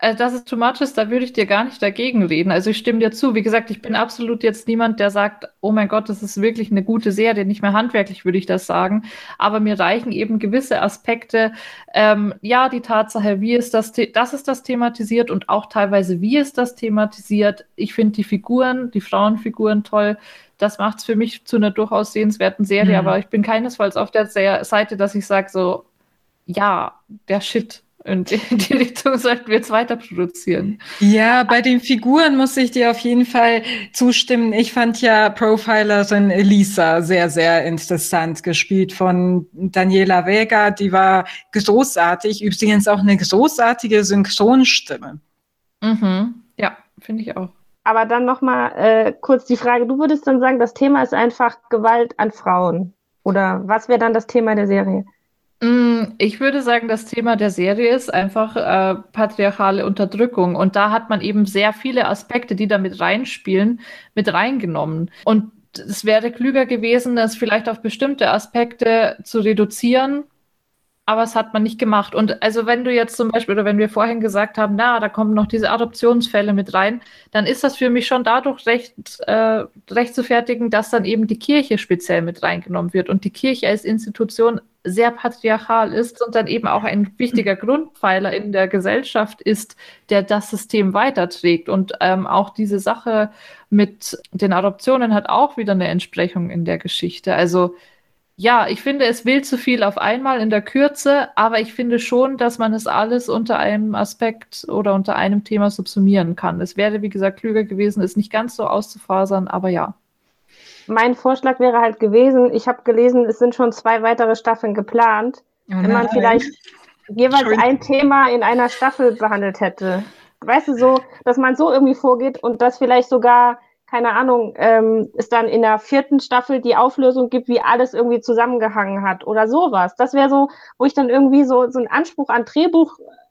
also dass es too much ist, da würde ich dir gar nicht dagegen reden. Also ich stimme dir zu. Wie gesagt, ich bin absolut jetzt niemand, der sagt, oh mein Gott, das ist wirklich eine gute Serie. Nicht mehr handwerklich würde ich das sagen. Aber mir reichen eben gewisse Aspekte. Ähm, ja, die Tatsache, wie ist das, dass es das thematisiert und auch teilweise, wie es das thematisiert. Ich finde die Figuren, die Frauenfiguren toll. Das macht es für mich zu einer durchaus sehenswerten Serie. Mhm. Aber ich bin keinesfalls auf der Seite, dass ich sage so, ja, der Shit und in die Richtung sollten wir jetzt weiter produzieren. Ja, bei den Figuren muss ich dir auf jeden Fall zustimmen. Ich fand ja Profilerin Elisa sehr, sehr interessant, gespielt von Daniela Vega. Die war großartig. Übrigens auch eine großartige Synchronstimme. Mhm. Ja, finde ich auch. Aber dann nochmal äh, kurz die Frage. Du würdest dann sagen, das Thema ist einfach Gewalt an Frauen. Oder was wäre dann das Thema der Serie? Mm, ich würde sagen, das Thema der Serie ist einfach äh, patriarchale Unterdrückung. Und da hat man eben sehr viele Aspekte, die da mit reinspielen, mit reingenommen. Und es wäre klüger gewesen, das vielleicht auf bestimmte Aspekte zu reduzieren. Aber es hat man nicht gemacht. Und also wenn du jetzt zum Beispiel, oder wenn wir vorhin gesagt haben, na, da kommen noch diese Adoptionsfälle mit rein, dann ist das für mich schon dadurch recht, äh, recht zu fertigen, dass dann eben die Kirche speziell mit reingenommen wird und die Kirche als Institution sehr patriarchal ist und dann eben auch ein wichtiger Grundpfeiler in der Gesellschaft ist, der das System weiterträgt. Und ähm, auch diese Sache mit den Adoptionen hat auch wieder eine Entsprechung in der Geschichte. Also ja, ich finde, es will zu viel auf einmal in der Kürze, aber ich finde schon, dass man es alles unter einem Aspekt oder unter einem Thema subsumieren kann. Es wäre, wie gesagt, klüger gewesen, es nicht ganz so auszufasern, aber ja. Mein Vorschlag wäre halt gewesen, ich habe gelesen, es sind schon zwei weitere Staffeln geplant. Oh wenn man vielleicht jeweils ein Thema in einer Staffel behandelt hätte. Weißt du, so, dass man so irgendwie vorgeht und das vielleicht sogar keine Ahnung, ähm, es dann in der vierten Staffel die Auflösung gibt, wie alles irgendwie zusammengehangen hat oder sowas. Das wäre so, wo ich dann irgendwie so, so einen Anspruch an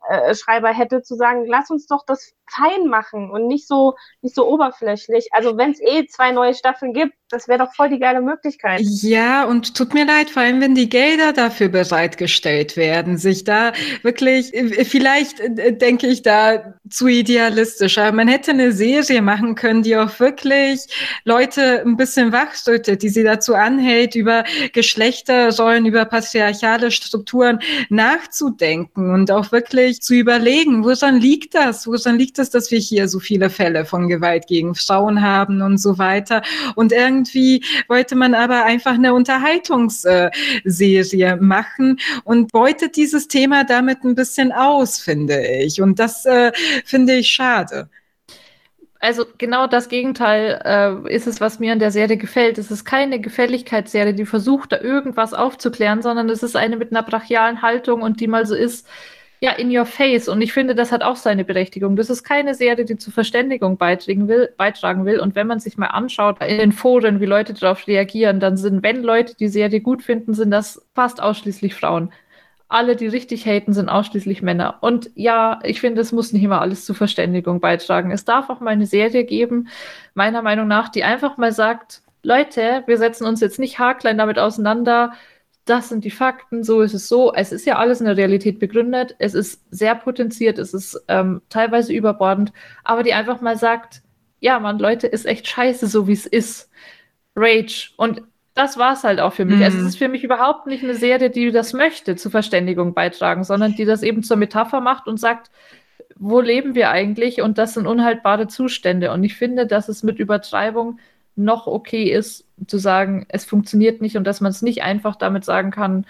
Drehbuchschreiber hätte, zu sagen, lass uns doch das fein machen und nicht so, nicht so oberflächlich. Also wenn es eh zwei neue Staffeln gibt, das wäre doch voll die geile Möglichkeit. Ja, und tut mir leid, vor allem wenn die Gelder dafür bereitgestellt werden, sich da wirklich, äh, vielleicht äh, denke ich da zu idealistisch, aber man hätte eine Serie machen können, die auch wirklich Leute ein bisschen wachrüttet, die sie dazu anhält, über Geschlechterrollen, über patriarchale Strukturen nachzudenken und auch wirklich zu überlegen, woran liegt das? Woran liegt es, dass wir hier so viele Fälle von Gewalt gegen Frauen haben und so weiter? Und irgendwie irgendwie wollte man aber einfach eine Unterhaltungsserie machen und beutet dieses Thema damit ein bisschen aus, finde ich. Und das äh, finde ich schade. Also genau das Gegenteil äh, ist es, was mir an der Serie gefällt. Es ist keine Gefälligkeitsserie, die versucht, da irgendwas aufzuklären, sondern es ist eine mit einer brachialen Haltung und die mal so ist, ja, in your face. Und ich finde, das hat auch seine Berechtigung. Das ist keine Serie, die zur Verständigung beitragen will, beitragen will. Und wenn man sich mal anschaut in den Foren, wie Leute darauf reagieren, dann sind, wenn Leute die Serie gut finden, sind das fast ausschließlich Frauen. Alle, die richtig haten, sind ausschließlich Männer. Und ja, ich finde, es muss nicht immer alles zur Verständigung beitragen. Es darf auch mal eine Serie geben, meiner Meinung nach, die einfach mal sagt, Leute, wir setzen uns jetzt nicht haarklein damit auseinander, das sind die Fakten, so ist es so. Es ist ja alles in der Realität begründet, es ist sehr potenziert, es ist ähm, teilweise überbordend, aber die einfach mal sagt, ja, man, Leute, ist echt scheiße, so wie es ist. Rage. Und das war es halt auch für mich. Mhm. Es ist für mich überhaupt nicht eine Serie, die das möchte, zur Verständigung beitragen, sondern die das eben zur Metapher macht und sagt, wo leben wir eigentlich? Und das sind unhaltbare Zustände. Und ich finde, dass es mit Übertreibung noch okay ist, zu sagen, es funktioniert nicht und dass man es nicht einfach damit sagen kann,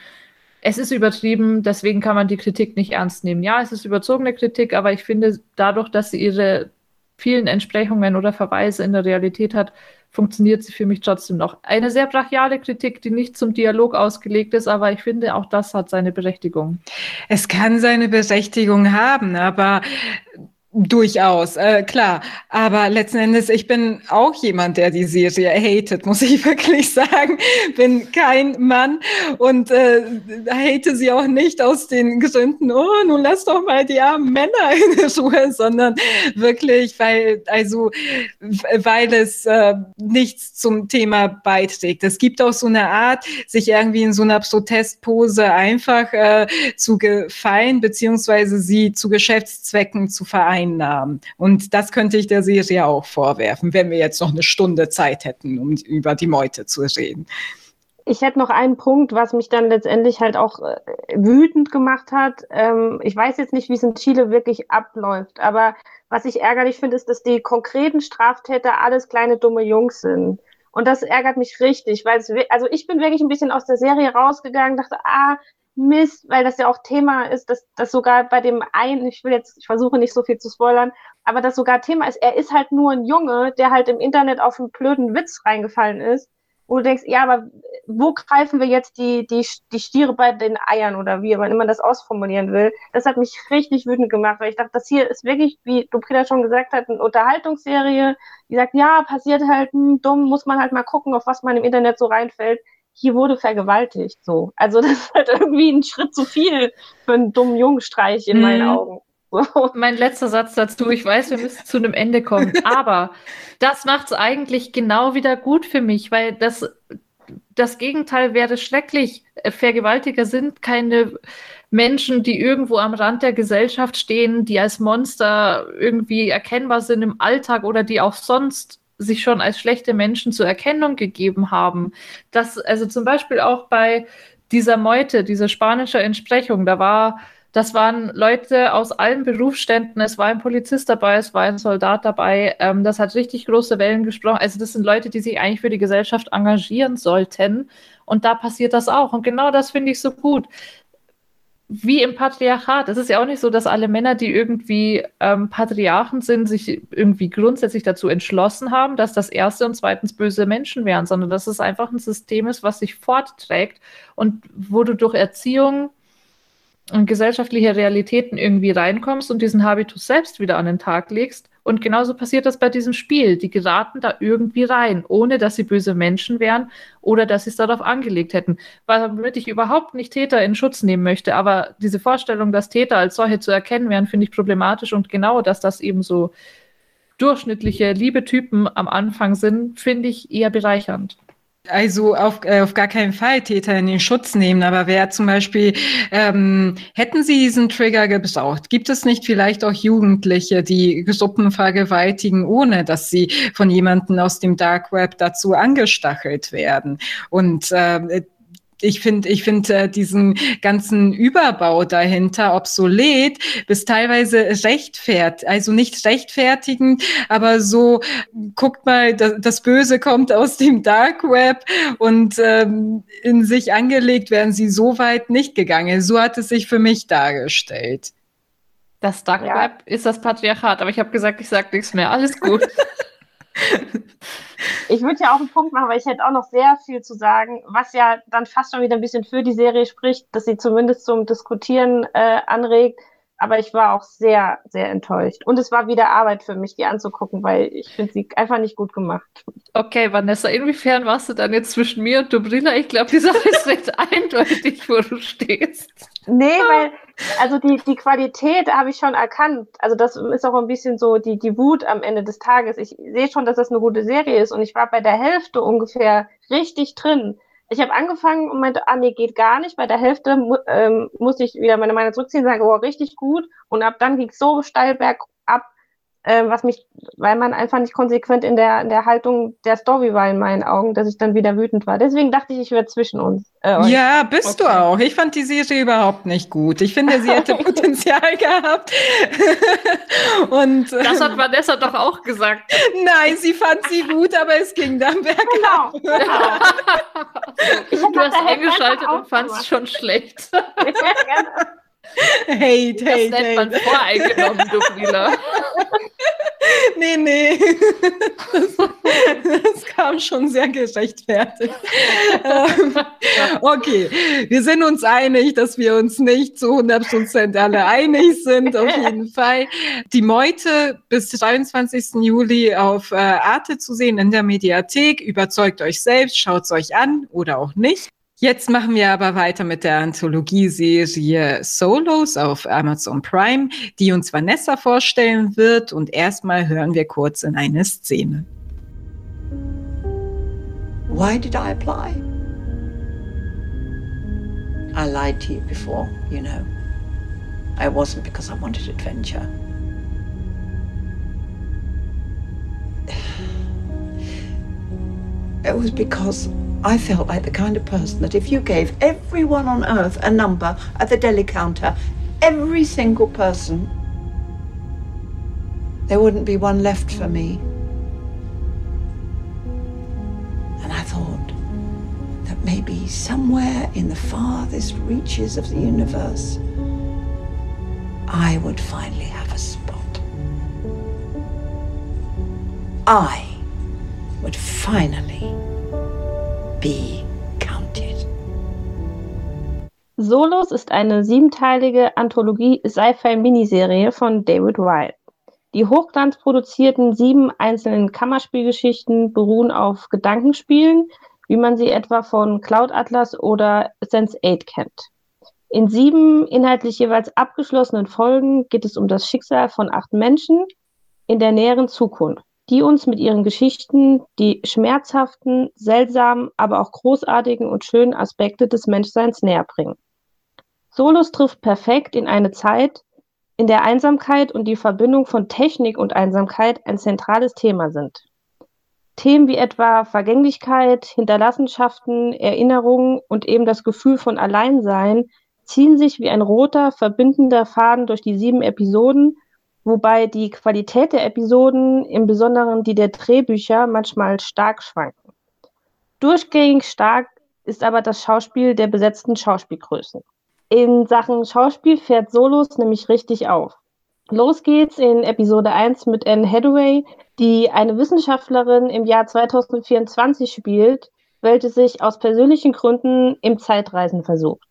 es ist übertrieben, deswegen kann man die Kritik nicht ernst nehmen. Ja, es ist überzogene Kritik, aber ich finde, dadurch, dass sie ihre vielen Entsprechungen oder Verweise in der Realität hat, funktioniert sie für mich trotzdem noch. Eine sehr brachiale Kritik, die nicht zum Dialog ausgelegt ist, aber ich finde, auch das hat seine Berechtigung. Es kann seine Berechtigung haben, aber Durchaus, äh, klar. Aber letzten Endes, ich bin auch jemand, der die Serie hatet, muss ich (laughs) wirklich sagen. Bin kein Mann und äh, hate sie auch nicht aus den Gründen, oh, nun lass doch mal die armen Männer (laughs) in Ruhe, sondern wirklich, weil, also, weil es äh, nichts zum Thema beiträgt. Es gibt auch so eine Art, sich irgendwie in so einer Protestpose einfach äh, zu gefallen, beziehungsweise sie zu Geschäftszwecken zu vereinen Einnahmen. Und das könnte ich der Serie auch vorwerfen, wenn wir jetzt noch eine Stunde Zeit hätten, um über die Meute zu reden. Ich hätte noch einen Punkt, was mich dann letztendlich halt auch äh, wütend gemacht hat. Ähm, ich weiß jetzt nicht, wie es in Chile wirklich abläuft, aber was ich ärgerlich finde, ist, dass die konkreten Straftäter alles kleine dumme Jungs sind. Und das ärgert mich richtig, weil es, also ich bin wirklich ein bisschen aus der Serie rausgegangen, dachte, ah, Mist, weil das ja auch Thema ist, dass das sogar bei dem einen, ich will jetzt, ich versuche nicht so viel zu spoilern, aber das sogar Thema ist, er ist halt nur ein Junge, der halt im Internet auf einen blöden Witz reingefallen ist. Und du denkst, ja, aber wo greifen wir jetzt die, die, die Stiere bei den Eiern oder wie man immer das ausformulieren will? Das hat mich richtig wütend gemacht, weil ich dachte, das hier ist wirklich, wie Duprida schon gesagt hat, eine Unterhaltungsserie, die sagt, ja, passiert halt, hm, dumm, muss man halt mal gucken, auf was man im Internet so reinfällt hier wurde vergewaltigt. So. Also (laughs) das ist halt irgendwie ein Schritt zu viel für einen dummen Jungstreich in mhm. meinen Augen. So. Mein letzter Satz dazu, ich weiß, wir müssen zu einem Ende kommen, (laughs) aber das macht es eigentlich genau wieder gut für mich, weil das, das Gegenteil wäre schrecklich. Vergewaltiger sind keine Menschen, die irgendwo am Rand der Gesellschaft stehen, die als Monster irgendwie erkennbar sind im Alltag oder die auch sonst sich schon als schlechte Menschen zur Erkennung gegeben haben. Das, also zum Beispiel auch bei dieser Meute, dieser spanische Entsprechung, da war, das waren Leute aus allen Berufsständen, es war ein Polizist dabei, es war ein Soldat dabei, ähm, das hat richtig große Wellen gesprochen. Also das sind Leute, die sich eigentlich für die Gesellschaft engagieren sollten. Und da passiert das auch. Und genau das finde ich so gut wie im Patriarchat. Es ist ja auch nicht so, dass alle Männer, die irgendwie ähm, Patriarchen sind, sich irgendwie grundsätzlich dazu entschlossen haben, dass das erste und zweitens böse Menschen wären, sondern dass es einfach ein System ist, was sich fortträgt und wo du durch Erziehung und gesellschaftliche Realitäten irgendwie reinkommst und diesen Habitus selbst wieder an den Tag legst und genauso passiert das bei diesem Spiel. Die geraten da irgendwie rein, ohne dass sie böse Menschen wären oder dass sie es darauf angelegt hätten. Womit ich überhaupt nicht Täter in Schutz nehmen möchte. Aber diese Vorstellung, dass Täter als solche zu erkennen wären, finde ich problematisch. Und genau, dass das eben so durchschnittliche, liebe Typen am Anfang sind, finde ich eher bereichernd. Also auf, äh, auf gar keinen Fall Täter in den Schutz nehmen. Aber wer zum Beispiel, ähm, hätten Sie diesen Trigger gebraucht? Gibt es nicht vielleicht auch Jugendliche, die Gruppen vergewaltigen, ohne dass sie von jemandem aus dem Dark Web dazu angestachelt werden? Und äh, ich finde ich finde äh, diesen ganzen Überbau dahinter obsolet bis teilweise rechtfert, also nicht rechtfertigend, aber so guckt mal, das, das Böse kommt aus dem Dark Web und ähm, in sich angelegt wären sie so weit nicht gegangen. So hat es sich für mich dargestellt. Das Dark ja. Web ist das Patriarchat, aber ich habe gesagt, ich sage nichts mehr. Alles gut. (laughs) Ich würde ja auch einen Punkt machen, weil ich hätte auch noch sehr viel zu sagen, was ja dann fast schon wieder ein bisschen für die Serie spricht, dass sie zumindest zum Diskutieren äh, anregt. Aber ich war auch sehr, sehr enttäuscht. Und es war wieder Arbeit für mich, die anzugucken, weil ich finde sie einfach nicht gut gemacht. Okay, Vanessa, inwiefern warst du dann jetzt zwischen mir und Dobrila? Ich glaube, die Sache ist recht (laughs) eindeutig, wo du stehst. Nee, weil, also die, die Qualität habe ich schon erkannt. Also das ist auch ein bisschen so die, die Wut am Ende des Tages. Ich sehe schon, dass das eine gute Serie ist und ich war bei der Hälfte ungefähr richtig drin. Ich habe angefangen und meinte, ah nee, geht gar nicht. Bei der Hälfte ähm, musste ich wieder meine Meinung zurückziehen und sagen, oh, richtig gut. Und ab dann ging es so steil bergab, äh, was mich, weil man einfach nicht konsequent in der, in der Haltung der Story war in meinen Augen, dass ich dann wieder wütend war. Deswegen dachte ich, ich wäre zwischen uns. Äh, ja, bist okay. du auch. Ich fand die Serie überhaupt nicht gut. Ich finde, sie hätte (laughs) Potenzial gehabt. (laughs) Und, ähm, das hat Vanessa doch auch gesagt. Nein, sie fand sie gut, aber es ging dann bergab. Genau, (laughs) genau. du hast eingeschaltet und fandst schon schlecht. Ja, genau. Hate, das hate, nennt man voreingenommen, du Brila. (laughs) nee, nee. Das, das, kam schon sehr gerechtfertigt. Ähm, okay, wir sind uns einig, dass wir uns nicht zu 100% alle einig sind, auf jeden Fall. Die Meute bis 23. Juli auf äh, Arte zu sehen in der Mediathek. Überzeugt euch selbst, schaut es euch an oder auch nicht. Jetzt machen wir aber weiter mit der Anthologieserie Solos auf Amazon Prime, die uns Vanessa vorstellen wird. Und erstmal hören wir kurz in eine Szene. Why did I apply? I lied to you before, you know. I wasn't because I wanted adventure. (sighs) It was because I felt like the kind of person that if you gave everyone on earth a number at the deli counter, every single person, there wouldn't be one left for me. And I thought that maybe somewhere in the farthest reaches of the universe, I would finally have a spot. I would finally be counted. Solos ist eine siebenteilige Anthologie-Sci-Fi-Miniserie von David Weil. Die hochglanzproduzierten sieben einzelnen Kammerspielgeschichten beruhen auf Gedankenspielen, wie man sie etwa von Cloud Atlas oder Sense8 kennt. In sieben inhaltlich jeweils abgeschlossenen Folgen geht es um das Schicksal von acht Menschen in der näheren Zukunft die uns mit ihren Geschichten die schmerzhaften, seltsamen, aber auch großartigen und schönen Aspekte des Menschseins näher bringen. Solus trifft perfekt in eine Zeit, in der Einsamkeit und die Verbindung von Technik und Einsamkeit ein zentrales Thema sind. Themen wie etwa Vergänglichkeit, Hinterlassenschaften, Erinnerungen und eben das Gefühl von Alleinsein ziehen sich wie ein roter, verbindender Faden durch die sieben Episoden, wobei die Qualität der Episoden, im Besonderen die der Drehbücher, manchmal stark schwanken. Durchgängig stark ist aber das Schauspiel der besetzten Schauspielgrößen. In Sachen Schauspiel fährt Solos nämlich richtig auf. Los geht's in Episode 1 mit Anne Hathaway, die eine Wissenschaftlerin im Jahr 2024 spielt, welche sich aus persönlichen Gründen im Zeitreisen versucht.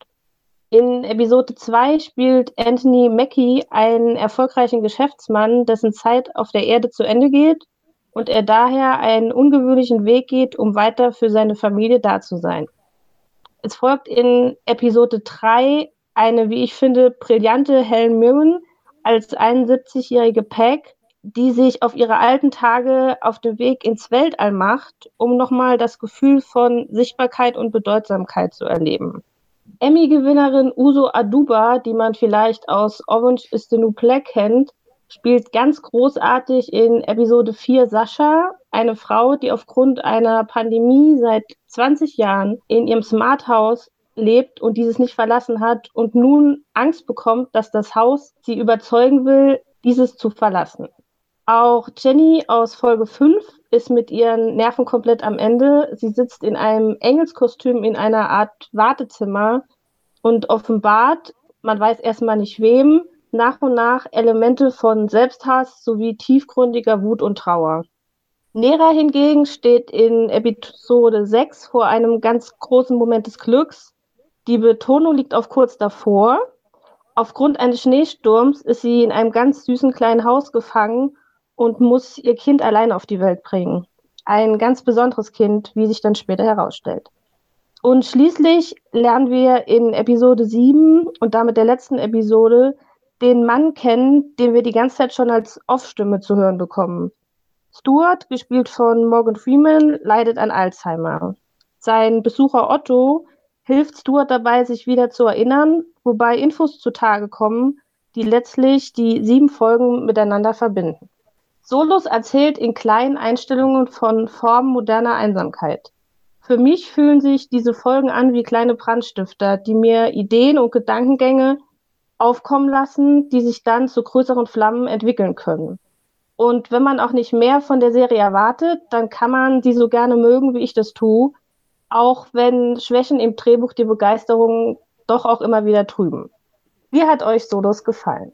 In Episode 2 spielt Anthony Mackie einen erfolgreichen Geschäftsmann, dessen Zeit auf der Erde zu Ende geht und er daher einen ungewöhnlichen Weg geht, um weiter für seine Familie da zu sein. Es folgt in Episode 3 eine, wie ich finde, brillante Helen Mirren als 71-jährige Peg, die sich auf ihre alten Tage auf den Weg ins Weltall macht, um nochmal das Gefühl von Sichtbarkeit und Bedeutsamkeit zu erleben. Emmy-Gewinnerin Uso Aduba, die man vielleicht aus Orange is the New Black kennt, spielt ganz großartig in Episode 4 Sascha, eine Frau, die aufgrund einer Pandemie seit 20 Jahren in ihrem Smart House lebt und dieses nicht verlassen hat und nun Angst bekommt, dass das Haus sie überzeugen will, dieses zu verlassen. Auch Jenny aus Folge 5 ist mit ihren Nerven komplett am Ende. Sie sitzt in einem Engelskostüm in einer Art Wartezimmer und offenbart, man weiß erstmal nicht wem, nach und nach Elemente von Selbsthass sowie tiefgründiger Wut und Trauer. Nera hingegen steht in Episode 6 vor einem ganz großen Moment des Glücks. Die Betonung liegt auf kurz davor. Aufgrund eines Schneesturms ist sie in einem ganz süßen kleinen Haus gefangen und muss ihr Kind allein auf die Welt bringen. Ein ganz besonderes Kind, wie sich dann später herausstellt. Und schließlich lernen wir in Episode 7 und damit der letzten Episode den Mann kennen, den wir die ganze Zeit schon als Off-Stimme zu hören bekommen. Stuart, gespielt von Morgan Freeman, leidet an Alzheimer. Sein Besucher Otto hilft Stuart dabei, sich wieder zu erinnern, wobei Infos zutage kommen, die letztlich die sieben Folgen miteinander verbinden. Solus erzählt in kleinen Einstellungen von Formen moderner Einsamkeit. Für mich fühlen sich diese Folgen an wie kleine Brandstifter, die mir Ideen und Gedankengänge aufkommen lassen, die sich dann zu größeren Flammen entwickeln können. Und wenn man auch nicht mehr von der Serie erwartet, dann kann man sie so gerne mögen, wie ich das tue, auch wenn Schwächen im Drehbuch die Begeisterung doch auch immer wieder trüben. Wie hat euch Solos gefallen?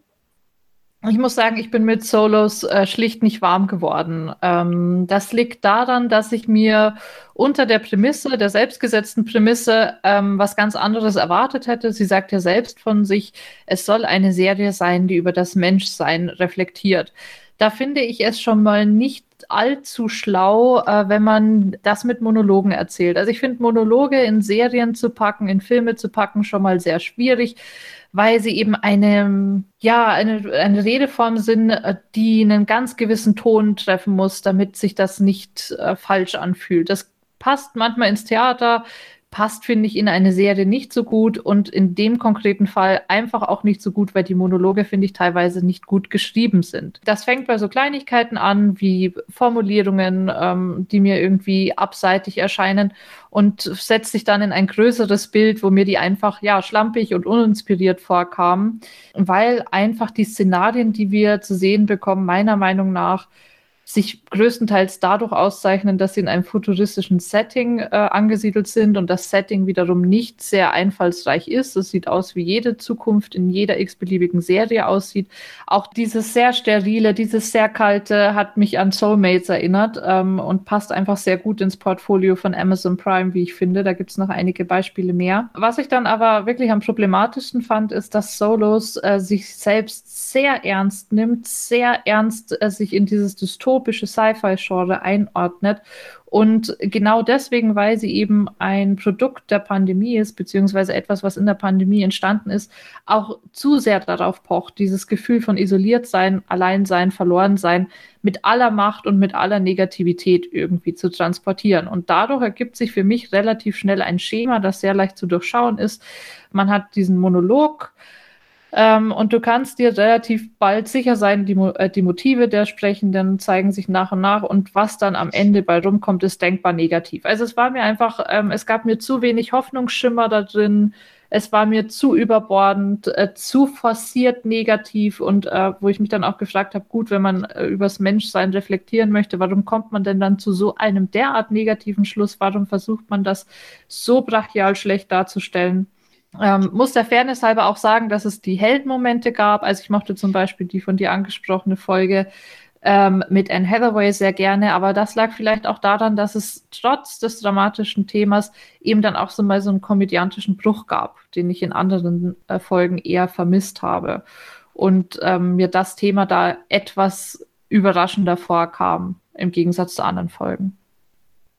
Ich muss sagen, ich bin mit Solos äh, schlicht nicht warm geworden. Ähm, das liegt daran, dass ich mir unter der Prämisse, der selbstgesetzten Prämisse, ähm, was ganz anderes erwartet hätte. Sie sagt ja selbst von sich, es soll eine Serie sein, die über das Menschsein reflektiert. Da finde ich es schon mal nicht allzu schlau, äh, wenn man das mit Monologen erzählt. Also ich finde Monologe in Serien zu packen, in Filme zu packen, schon mal sehr schwierig weil sie eben eine, ja, eine, eine Redeform sind, äh, die einen ganz gewissen Ton treffen muss, damit sich das nicht äh, falsch anfühlt. Das passt manchmal ins Theater, passt, finde ich, in eine Serie nicht so gut und in dem konkreten Fall einfach auch nicht so gut, weil die Monologe, finde ich, teilweise nicht gut geschrieben sind. Das fängt bei so Kleinigkeiten an, wie Formulierungen, ähm, die mir irgendwie abseitig erscheinen und setzt sich dann in ein größeres Bild, wo mir die einfach, ja, schlampig und uninspiriert vorkamen, weil einfach die Szenarien, die wir zu sehen bekommen, meiner Meinung nach, sich größtenteils dadurch auszeichnen, dass sie in einem futuristischen Setting äh, angesiedelt sind und das Setting wiederum nicht sehr einfallsreich ist. Es sieht aus, wie jede Zukunft in jeder x-beliebigen Serie aussieht. Auch dieses sehr sterile, dieses sehr kalte hat mich an Soulmates erinnert ähm, und passt einfach sehr gut ins Portfolio von Amazon Prime, wie ich finde. Da gibt es noch einige Beispiele mehr. Was ich dann aber wirklich am problematischsten fand, ist, dass Solos äh, sich selbst sehr ernst nimmt, sehr ernst äh, sich in dieses Dystopie dystopische Sci-Fi-Genre einordnet. Und genau deswegen, weil sie eben ein Produkt der Pandemie ist, beziehungsweise etwas, was in der Pandemie entstanden ist, auch zu sehr darauf pocht, dieses Gefühl von isoliert sein, allein sein, verloren sein, mit aller Macht und mit aller Negativität irgendwie zu transportieren. Und dadurch ergibt sich für mich relativ schnell ein Schema, das sehr leicht zu durchschauen ist. Man hat diesen Monolog, ähm, und du kannst dir relativ bald sicher sein, die, äh, die Motive der Sprechenden zeigen sich nach und nach und was dann am Ende bei rumkommt, ist denkbar negativ. Also es war mir einfach, ähm, es gab mir zu wenig Hoffnungsschimmer da drin. Es war mir zu überbordend, äh, zu forciert negativ und äh, wo ich mich dann auch gefragt habe, gut, wenn man äh, übers Menschsein reflektieren möchte, warum kommt man denn dann zu so einem derart negativen Schluss? Warum versucht man das so brachial schlecht darzustellen? Ähm, muss der Fairness halber auch sagen, dass es die Heldenmomente gab. Also ich mochte zum Beispiel die von dir angesprochene Folge ähm, mit Anne Hathaway sehr gerne, aber das lag vielleicht auch daran, dass es trotz des dramatischen Themas eben dann auch so mal so einen komödiantischen Bruch gab, den ich in anderen äh, Folgen eher vermisst habe. Und ähm, mir das Thema da etwas überraschender vorkam, im Gegensatz zu anderen Folgen.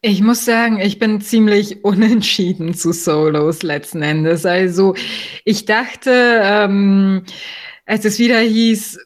Ich muss sagen, ich bin ziemlich unentschieden zu Solos letzten Endes. Also ich dachte, ähm, als es wieder hieß,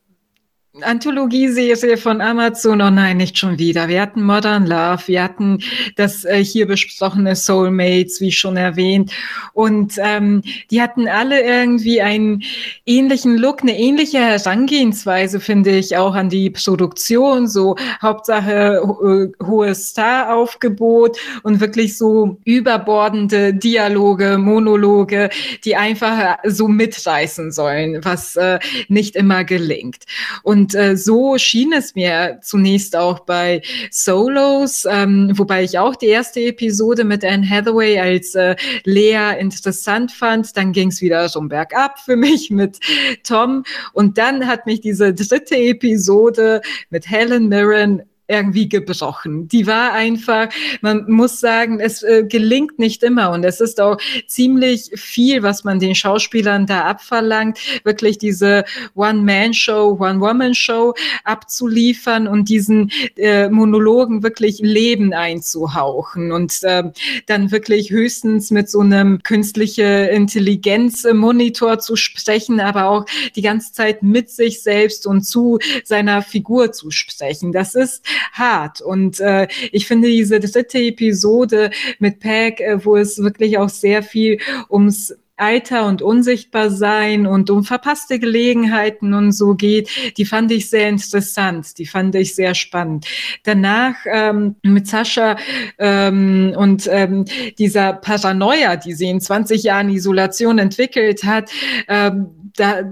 Anthologieserie von Amazon, oh nein, nicht schon wieder. Wir hatten Modern Love, wir hatten das äh, hier besprochene Soulmates, wie schon erwähnt. Und ähm, die hatten alle irgendwie einen ähnlichen Look, eine ähnliche Herangehensweise, finde ich, auch an die Produktion. So Hauptsache ho hohes Star-Aufgebot und wirklich so überbordende Dialoge, Monologe, die einfach so mitreißen sollen, was äh, nicht immer gelingt. Und und äh, so schien es mir zunächst auch bei Solos, ähm, wobei ich auch die erste Episode mit Anne Hathaway als äh, Lea interessant fand. Dann ging es wieder so bergab für mich (laughs) mit Tom. Und dann hat mich diese dritte Episode mit Helen Mirren irgendwie gebrochen. Die war einfach, man muss sagen, es äh, gelingt nicht immer und es ist auch ziemlich viel, was man den Schauspielern da abverlangt, wirklich diese One-Man-Show, One-Woman-Show abzuliefern und diesen äh, Monologen wirklich Leben einzuhauchen und äh, dann wirklich höchstens mit so einem künstliche Intelligenz-Monitor zu sprechen, aber auch die ganze Zeit mit sich selbst und zu seiner Figur zu sprechen. Das ist hart. Und äh, ich finde diese dritte Episode mit Peg, äh, wo es wirklich auch sehr viel ums Alter und unsichtbar sein und um verpasste Gelegenheiten und so geht, die fand ich sehr interessant, die fand ich sehr spannend. Danach ähm, mit Sascha ähm, und ähm, dieser Paranoia, die sie in 20 Jahren Isolation entwickelt hat, ähm, da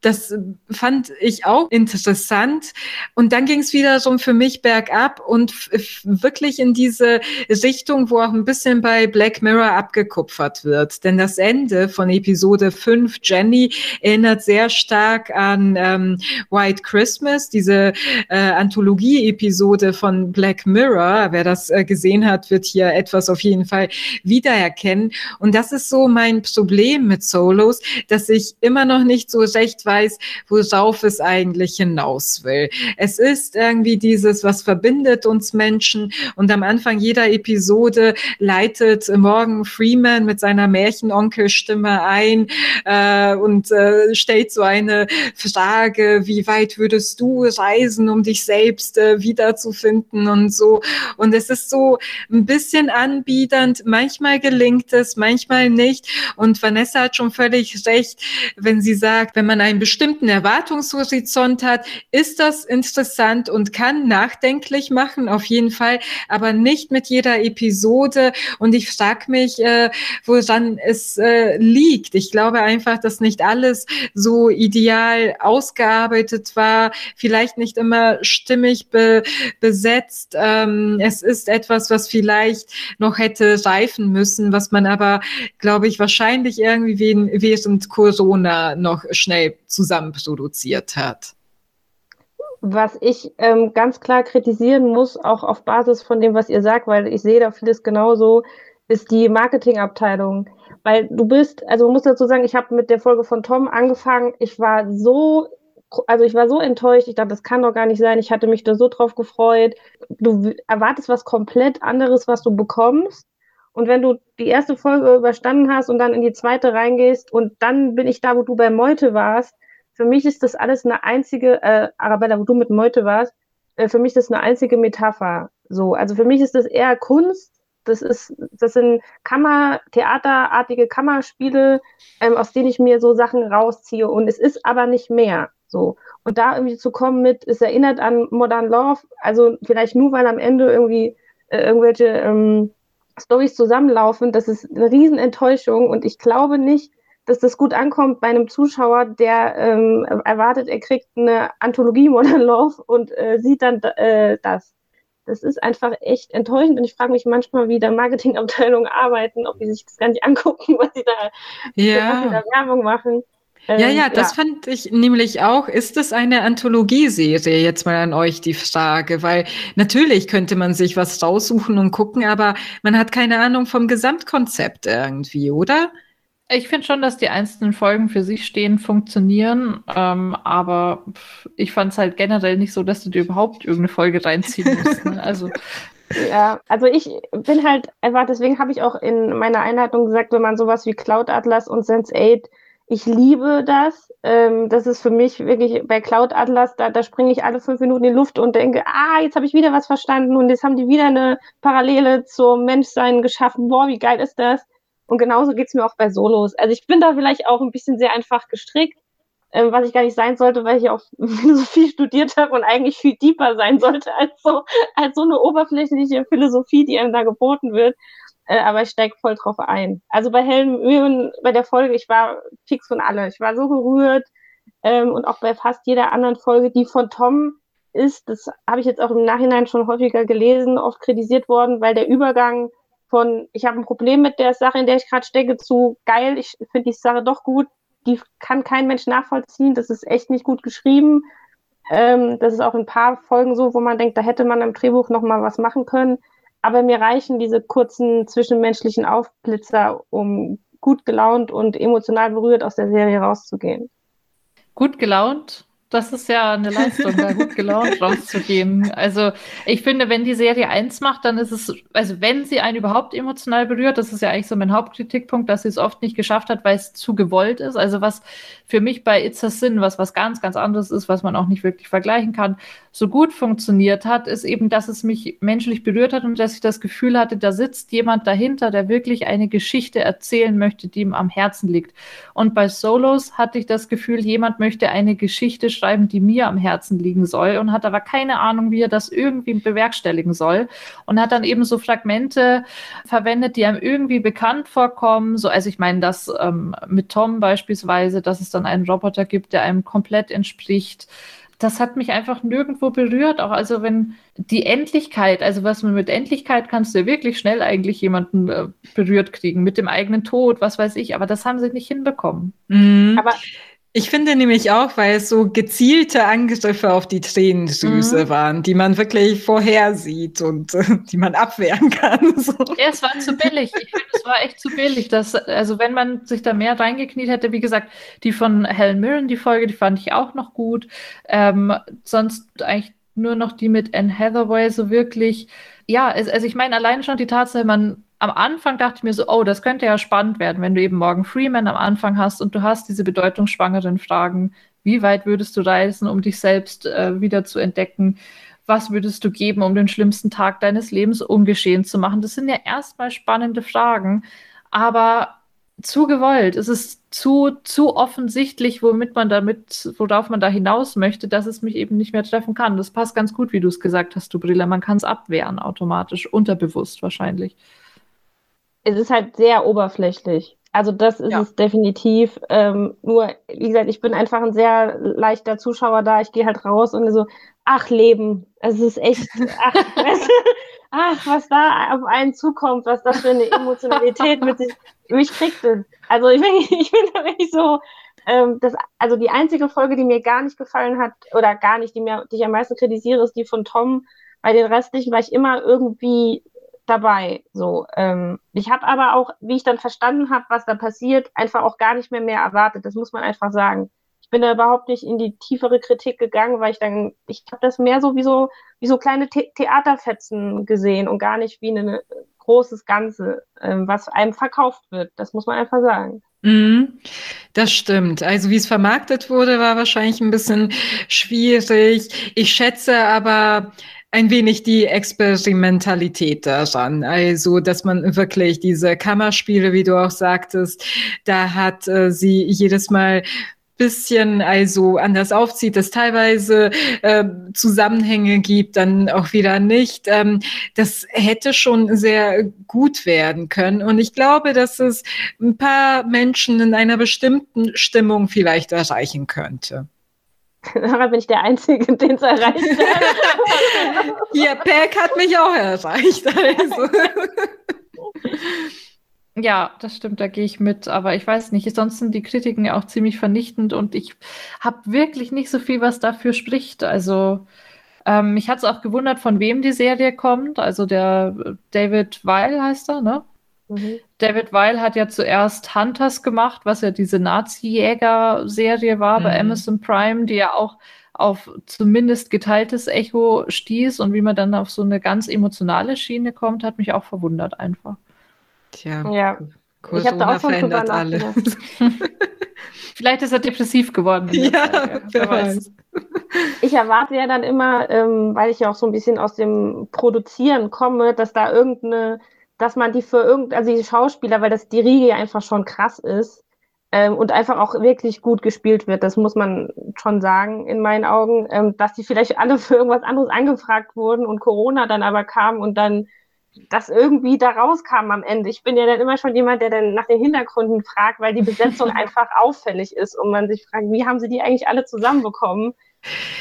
das fand ich auch interessant. Und dann ging es wieder so für mich bergab und wirklich in diese Richtung, wo auch ein bisschen bei Black Mirror abgekupfert wird. Denn das Ende von Episode 5, Jenny, erinnert sehr stark an ähm, White Christmas, diese äh, Anthologie-Episode von Black Mirror. Wer das äh, gesehen hat, wird hier etwas auf jeden Fall wiedererkennen. Und das ist so mein Problem mit Solos, dass ich immer noch nicht so recht weiß, worauf es eigentlich hinaus will. Es ist irgendwie dieses, was verbindet uns Menschen und am Anfang jeder Episode leitet Morgan Freeman mit seiner Märchenonkelstimme ein äh, und äh, stellt so eine Frage, wie weit würdest du reisen, um dich selbst äh, wiederzufinden und so. Und es ist so ein bisschen anbiedernd. Manchmal gelingt es, manchmal nicht. Und Vanessa hat schon völlig recht, wenn sie sagt, wenn man ein einen bestimmten Erwartungshorizont hat, ist das interessant und kann nachdenklich machen, auf jeden Fall, aber nicht mit jeder Episode. Und ich frage mich, äh, woran es äh, liegt. Ich glaube einfach, dass nicht alles so ideal ausgearbeitet war, vielleicht nicht immer stimmig be besetzt. Ähm, es ist etwas, was vielleicht noch hätte reifen müssen, was man aber, glaube ich, wahrscheinlich irgendwie während Corona noch schnell zusammen produziert hat. Was ich ähm, ganz klar kritisieren muss, auch auf Basis von dem, was ihr sagt, weil ich sehe da vieles genauso, ist die Marketingabteilung. Weil du bist, also man muss dazu sagen, ich habe mit der Folge von Tom angefangen, ich war so also ich war so enttäuscht, ich dachte, das kann doch gar nicht sein, ich hatte mich da so drauf gefreut. Du erwartest was komplett anderes, was du bekommst. Und wenn du die erste Folge überstanden hast und dann in die zweite reingehst und dann bin ich da, wo du bei Meute warst, für mich ist das alles eine einzige, äh, Arabella, wo du mit Meute warst, äh, für mich ist das eine einzige Metapher. So, also für mich ist das eher Kunst. Das ist, das sind Kammer, theaterartige Kammerspiele, ähm, aus denen ich mir so Sachen rausziehe. Und es ist aber nicht mehr. So. Und da irgendwie zu kommen mit, es erinnert an Modern Love, also vielleicht nur, weil am Ende irgendwie äh, irgendwelche ähm, Stories zusammenlaufen, das ist eine Riesenenttäuschung. Und ich glaube nicht, dass das gut ankommt bei einem Zuschauer, der ähm, erwartet, er kriegt eine Anthologie Modern Love und äh, sieht dann äh, das. Das ist einfach echt enttäuschend und ich frage mich manchmal, wie da Marketingabteilungen arbeiten, ob die sich das gar nicht angucken, (laughs) was sie da, ja. was sie da Werbung machen. Ähm, ja, ja, das ja. fand ich nämlich auch. Ist das eine Anthologieserie? Jetzt mal an euch die Frage, weil natürlich könnte man sich was raussuchen und gucken, aber man hat keine Ahnung vom Gesamtkonzept irgendwie, oder? Ich finde schon, dass die einzelnen Folgen für sich stehen, funktionieren, ähm, aber ich fand es halt generell nicht so, dass du dir überhaupt irgendeine Folge reinziehen musst. Ne? Also (laughs) ja, also ich bin halt einfach, deswegen habe ich auch in meiner Einleitung gesagt, wenn man sowas wie Cloud Atlas und Sense8, ich liebe das. Ähm, das ist für mich wirklich bei Cloud Atlas, da, da springe ich alle fünf Minuten in die Luft und denke, ah, jetzt habe ich wieder was verstanden und jetzt haben die wieder eine Parallele zum Menschsein geschaffen. Boah, wie geil ist das? Und genauso geht es mir auch bei Solos. Also ich bin da vielleicht auch ein bisschen sehr einfach gestrickt, ähm, was ich gar nicht sein sollte, weil ich auch (laughs) Philosophie studiert habe und eigentlich viel deeper sein sollte als so, als so eine oberflächliche Philosophie, die einem da geboten wird. Äh, aber ich steige voll drauf ein. Also bei Hellen Mühen, bei der Folge, ich war fix von alle. Ich war so gerührt. Ähm, und auch bei fast jeder anderen Folge, die von Tom ist, das habe ich jetzt auch im Nachhinein schon häufiger gelesen, oft kritisiert worden, weil der Übergang von, ich habe ein Problem mit der Sache, in der ich gerade stecke, zu geil, ich finde die Sache doch gut, die kann kein Mensch nachvollziehen, das ist echt nicht gut geschrieben. Ähm, das ist auch in ein paar Folgen so, wo man denkt, da hätte man im Drehbuch nochmal was machen können. Aber mir reichen diese kurzen zwischenmenschlichen Aufblitzer, um gut gelaunt und emotional berührt aus der Serie rauszugehen. Gut gelaunt das ist ja eine Leistung, da gut gelaunt (laughs) rauszugehen. Also ich finde, wenn die Serie eins macht, dann ist es, also wenn sie einen überhaupt emotional berührt, das ist ja eigentlich so mein Hauptkritikpunkt, dass sie es oft nicht geschafft hat, weil es zu gewollt ist. Also was für mich bei It's a Sin, was was ganz, ganz anderes ist, was man auch nicht wirklich vergleichen kann, so gut funktioniert hat, ist eben, dass es mich menschlich berührt hat und dass ich das Gefühl hatte, da sitzt jemand dahinter, der wirklich eine Geschichte erzählen möchte, die ihm am Herzen liegt. Und bei Solos hatte ich das Gefühl, jemand möchte eine Geschichte schreiben, die mir am Herzen liegen soll und hat aber keine Ahnung, wie er das irgendwie bewerkstelligen soll und hat dann eben so Fragmente verwendet, die einem irgendwie bekannt vorkommen. So, also ich meine, das ähm, mit Tom beispielsweise, dass es dann einen Roboter gibt, der einem komplett entspricht das hat mich einfach nirgendwo berührt. Auch also wenn die Endlichkeit, also was man mit Endlichkeit kannst du ja wirklich schnell eigentlich jemanden äh, berührt kriegen, mit dem eigenen Tod, was weiß ich, aber das haben sie nicht hinbekommen. Mhm. Aber ich finde nämlich auch, weil es so gezielte Angriffe auf die Tränendrüse mhm. waren, die man wirklich vorhersieht und äh, die man abwehren kann. (laughs) So. Ja, es war zu billig. Ich finde, es war echt zu billig. Dass, also wenn man sich da mehr reingekniet hätte, wie gesagt, die von Helen Mirren, die Folge, die fand ich auch noch gut. Ähm, sonst eigentlich nur noch die mit Anne Hathaway so wirklich. Ja, es, also ich meine, allein schon die Tatsache, man am Anfang dachte ich mir so, oh, das könnte ja spannend werden, wenn du eben Morgan Freeman am Anfang hast und du hast diese bedeutungsschwangeren Fragen. Wie weit würdest du reisen, um dich selbst äh, wieder zu entdecken? Was würdest du geben, um den schlimmsten Tag deines Lebens ungeschehen zu machen? Das sind ja erstmal spannende Fragen, aber zu gewollt. Es ist zu, zu offensichtlich, womit man damit, worauf man da hinaus möchte, dass es mich eben nicht mehr treffen kann. Das passt ganz gut, wie du es gesagt hast, du Brille. Man kann es abwehren automatisch, unterbewusst wahrscheinlich es ist halt sehr oberflächlich. Also das ist ja. es definitiv. Ähm, nur, wie gesagt, ich bin einfach ein sehr leichter Zuschauer da. Ich gehe halt raus und so, ach Leben, es ist echt, ach, (laughs) ach, was da auf einen zukommt, was das für eine Emotionalität mit sich, mich kriegt es. Also ich bin, (laughs) ich bin da wirklich so, ähm, das, also die einzige Folge, die mir gar nicht gefallen hat, oder gar nicht, die mir, die ich am meisten kritisiere, ist die von Tom. Bei den restlichen war ich immer irgendwie dabei. So, ähm, ich habe aber auch, wie ich dann verstanden habe, was da passiert, einfach auch gar nicht mehr mehr erwartet. Das muss man einfach sagen. Ich bin da überhaupt nicht in die tiefere Kritik gegangen, weil ich dann, ich habe das mehr so wie so, wie so kleine The Theaterfetzen gesehen und gar nicht wie ein großes Ganze, ähm, was einem verkauft wird. Das muss man einfach sagen. Mhm, das stimmt. Also wie es vermarktet wurde, war wahrscheinlich ein bisschen schwierig. Ich schätze aber ein wenig die Experimentalität daran. Also, dass man wirklich diese Kammerspiele, wie du auch sagtest, da hat äh, sie jedes Mal bisschen also anders aufzieht, dass teilweise äh, Zusammenhänge gibt, dann auch wieder nicht. Ähm, das hätte schon sehr gut werden können. Und ich glaube, dass es ein paar Menschen in einer bestimmten Stimmung vielleicht erreichen könnte. Daran bin ich der Einzige, (laughs) den es erreicht hat. (laughs) Hier, Peck hat mich auch erreicht. Also. (laughs) Ja, das stimmt, da gehe ich mit. Aber ich weiß nicht, sonst sind die Kritiken ja auch ziemlich vernichtend und ich habe wirklich nicht so viel, was dafür spricht. Also ähm, mich hat es auch gewundert, von wem die Serie kommt. Also der David Weil heißt er, ne? Mhm. David Weil hat ja zuerst Hunters gemacht, was ja diese Nazi-Jäger-Serie war mhm. bei Amazon Prime, die ja auch auf zumindest geteiltes Echo stieß und wie man dann auf so eine ganz emotionale Schiene kommt, hat mich auch verwundert einfach. Tja, ja. Corona ich habe da auch schon verändert alles. (laughs) Vielleicht ist er depressiv geworden. Ja, wer weiß. Ich erwarte ja dann immer, ähm, weil ich ja auch so ein bisschen aus dem Produzieren komme, dass da irgendeine dass man die für irgend, also die Schauspieler, weil das die Riege ja einfach schon krass ist ähm, und einfach auch wirklich gut gespielt wird, das muss man schon sagen in meinen Augen, ähm, dass die vielleicht alle (laughs) für irgendwas anderes angefragt wurden und Corona dann aber kam und dann das irgendwie da rauskam am Ende. Ich bin ja dann immer schon jemand, der dann nach den Hintergründen fragt, weil die Besetzung (laughs) einfach auffällig ist und man sich fragt, wie haben sie die eigentlich alle zusammenbekommen?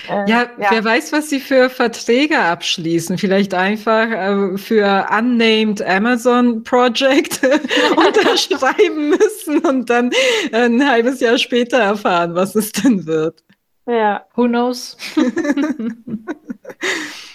Äh, ja, ja, wer weiß, was sie für Verträge abschließen. Vielleicht einfach äh, für Unnamed Amazon Project (laughs) unterschreiben (laughs) müssen und dann ein halbes Jahr später erfahren, was es denn wird. Ja. Who knows? (laughs)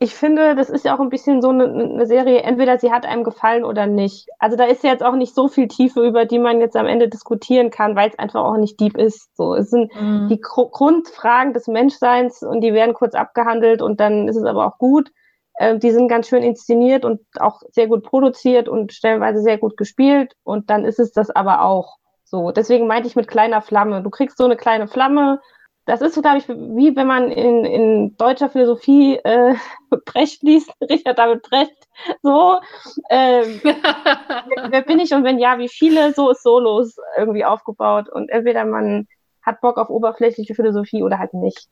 ich finde, das ist ja auch ein bisschen so eine, eine, Serie, entweder sie hat einem gefallen oder nicht. Also da ist ja jetzt auch nicht so viel Tiefe, über die man jetzt am Ende diskutieren kann, weil es einfach auch nicht deep ist. So, es sind mhm. die Gr Grundfragen des Menschseins und die werden kurz abgehandelt und dann ist es aber auch gut. Äh, die sind ganz schön inszeniert und auch sehr gut produziert und stellenweise sehr gut gespielt und dann ist es das aber auch. So, deswegen meinte ich mit kleiner Flamme. Du kriegst so eine kleine Flamme das ist, glaube ich, wie wenn man in, in deutscher Philosophie äh, (laughs) Brecht liest, Richard David Brecht, so, äh, wer, (laughs) wer, bin ich und wenn ja, wie viele, so ist Solos irgendwie aufgebaut und entweder man hat Bock auf oberflächliche Philosophie oder halt nicht.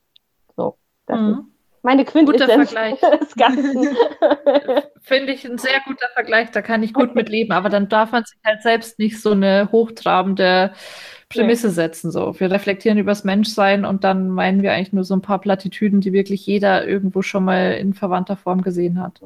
So, das mhm. ist meine Quintessenz (laughs) des Ganzen. (laughs) Finde ich ein sehr guter Vergleich, da kann ich gut mit leben, aber dann darf man sich halt selbst nicht so eine hochtrabende Prämisse setzen. So. Wir reflektieren übers Menschsein und dann meinen wir eigentlich nur so ein paar Plattitüden, die wirklich jeder irgendwo schon mal in verwandter Form gesehen hat.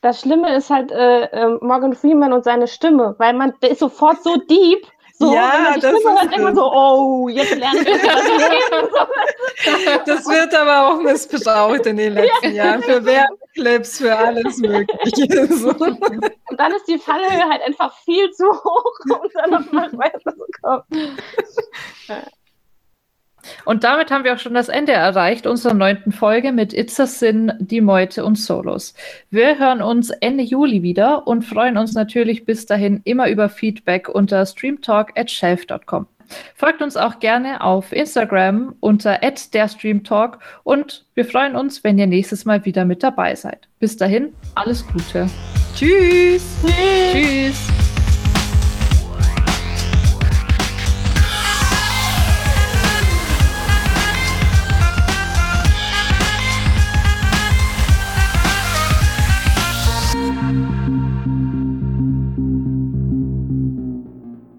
Das Schlimme ist halt äh, äh, Morgan Freeman und seine Stimme, weil man, der ist sofort so deep. So, ja, das ist denkt man so, oh, jetzt lerne ich das (laughs) Das wird aber auch missbraucht in den letzten ja. Jahren für Werbeclips, für alles Mögliche. (laughs) So. Und dann ist die Fallhöhe halt einfach viel zu hoch, um dann noch mal weiterzukommen. (laughs) Und damit haben wir auch schon das Ende erreicht unserer neunten Folge mit It's a Sin, Die Meute und Solos. Wir hören uns Ende Juli wieder und freuen uns natürlich bis dahin immer über Feedback unter streamtalk@shelf.com. Folgt uns auch gerne auf Instagram unter @derstreamtalk und wir freuen uns, wenn ihr nächstes Mal wieder mit dabei seid. Bis dahin, alles Gute. Tschüss. Tschüss. Tschüss.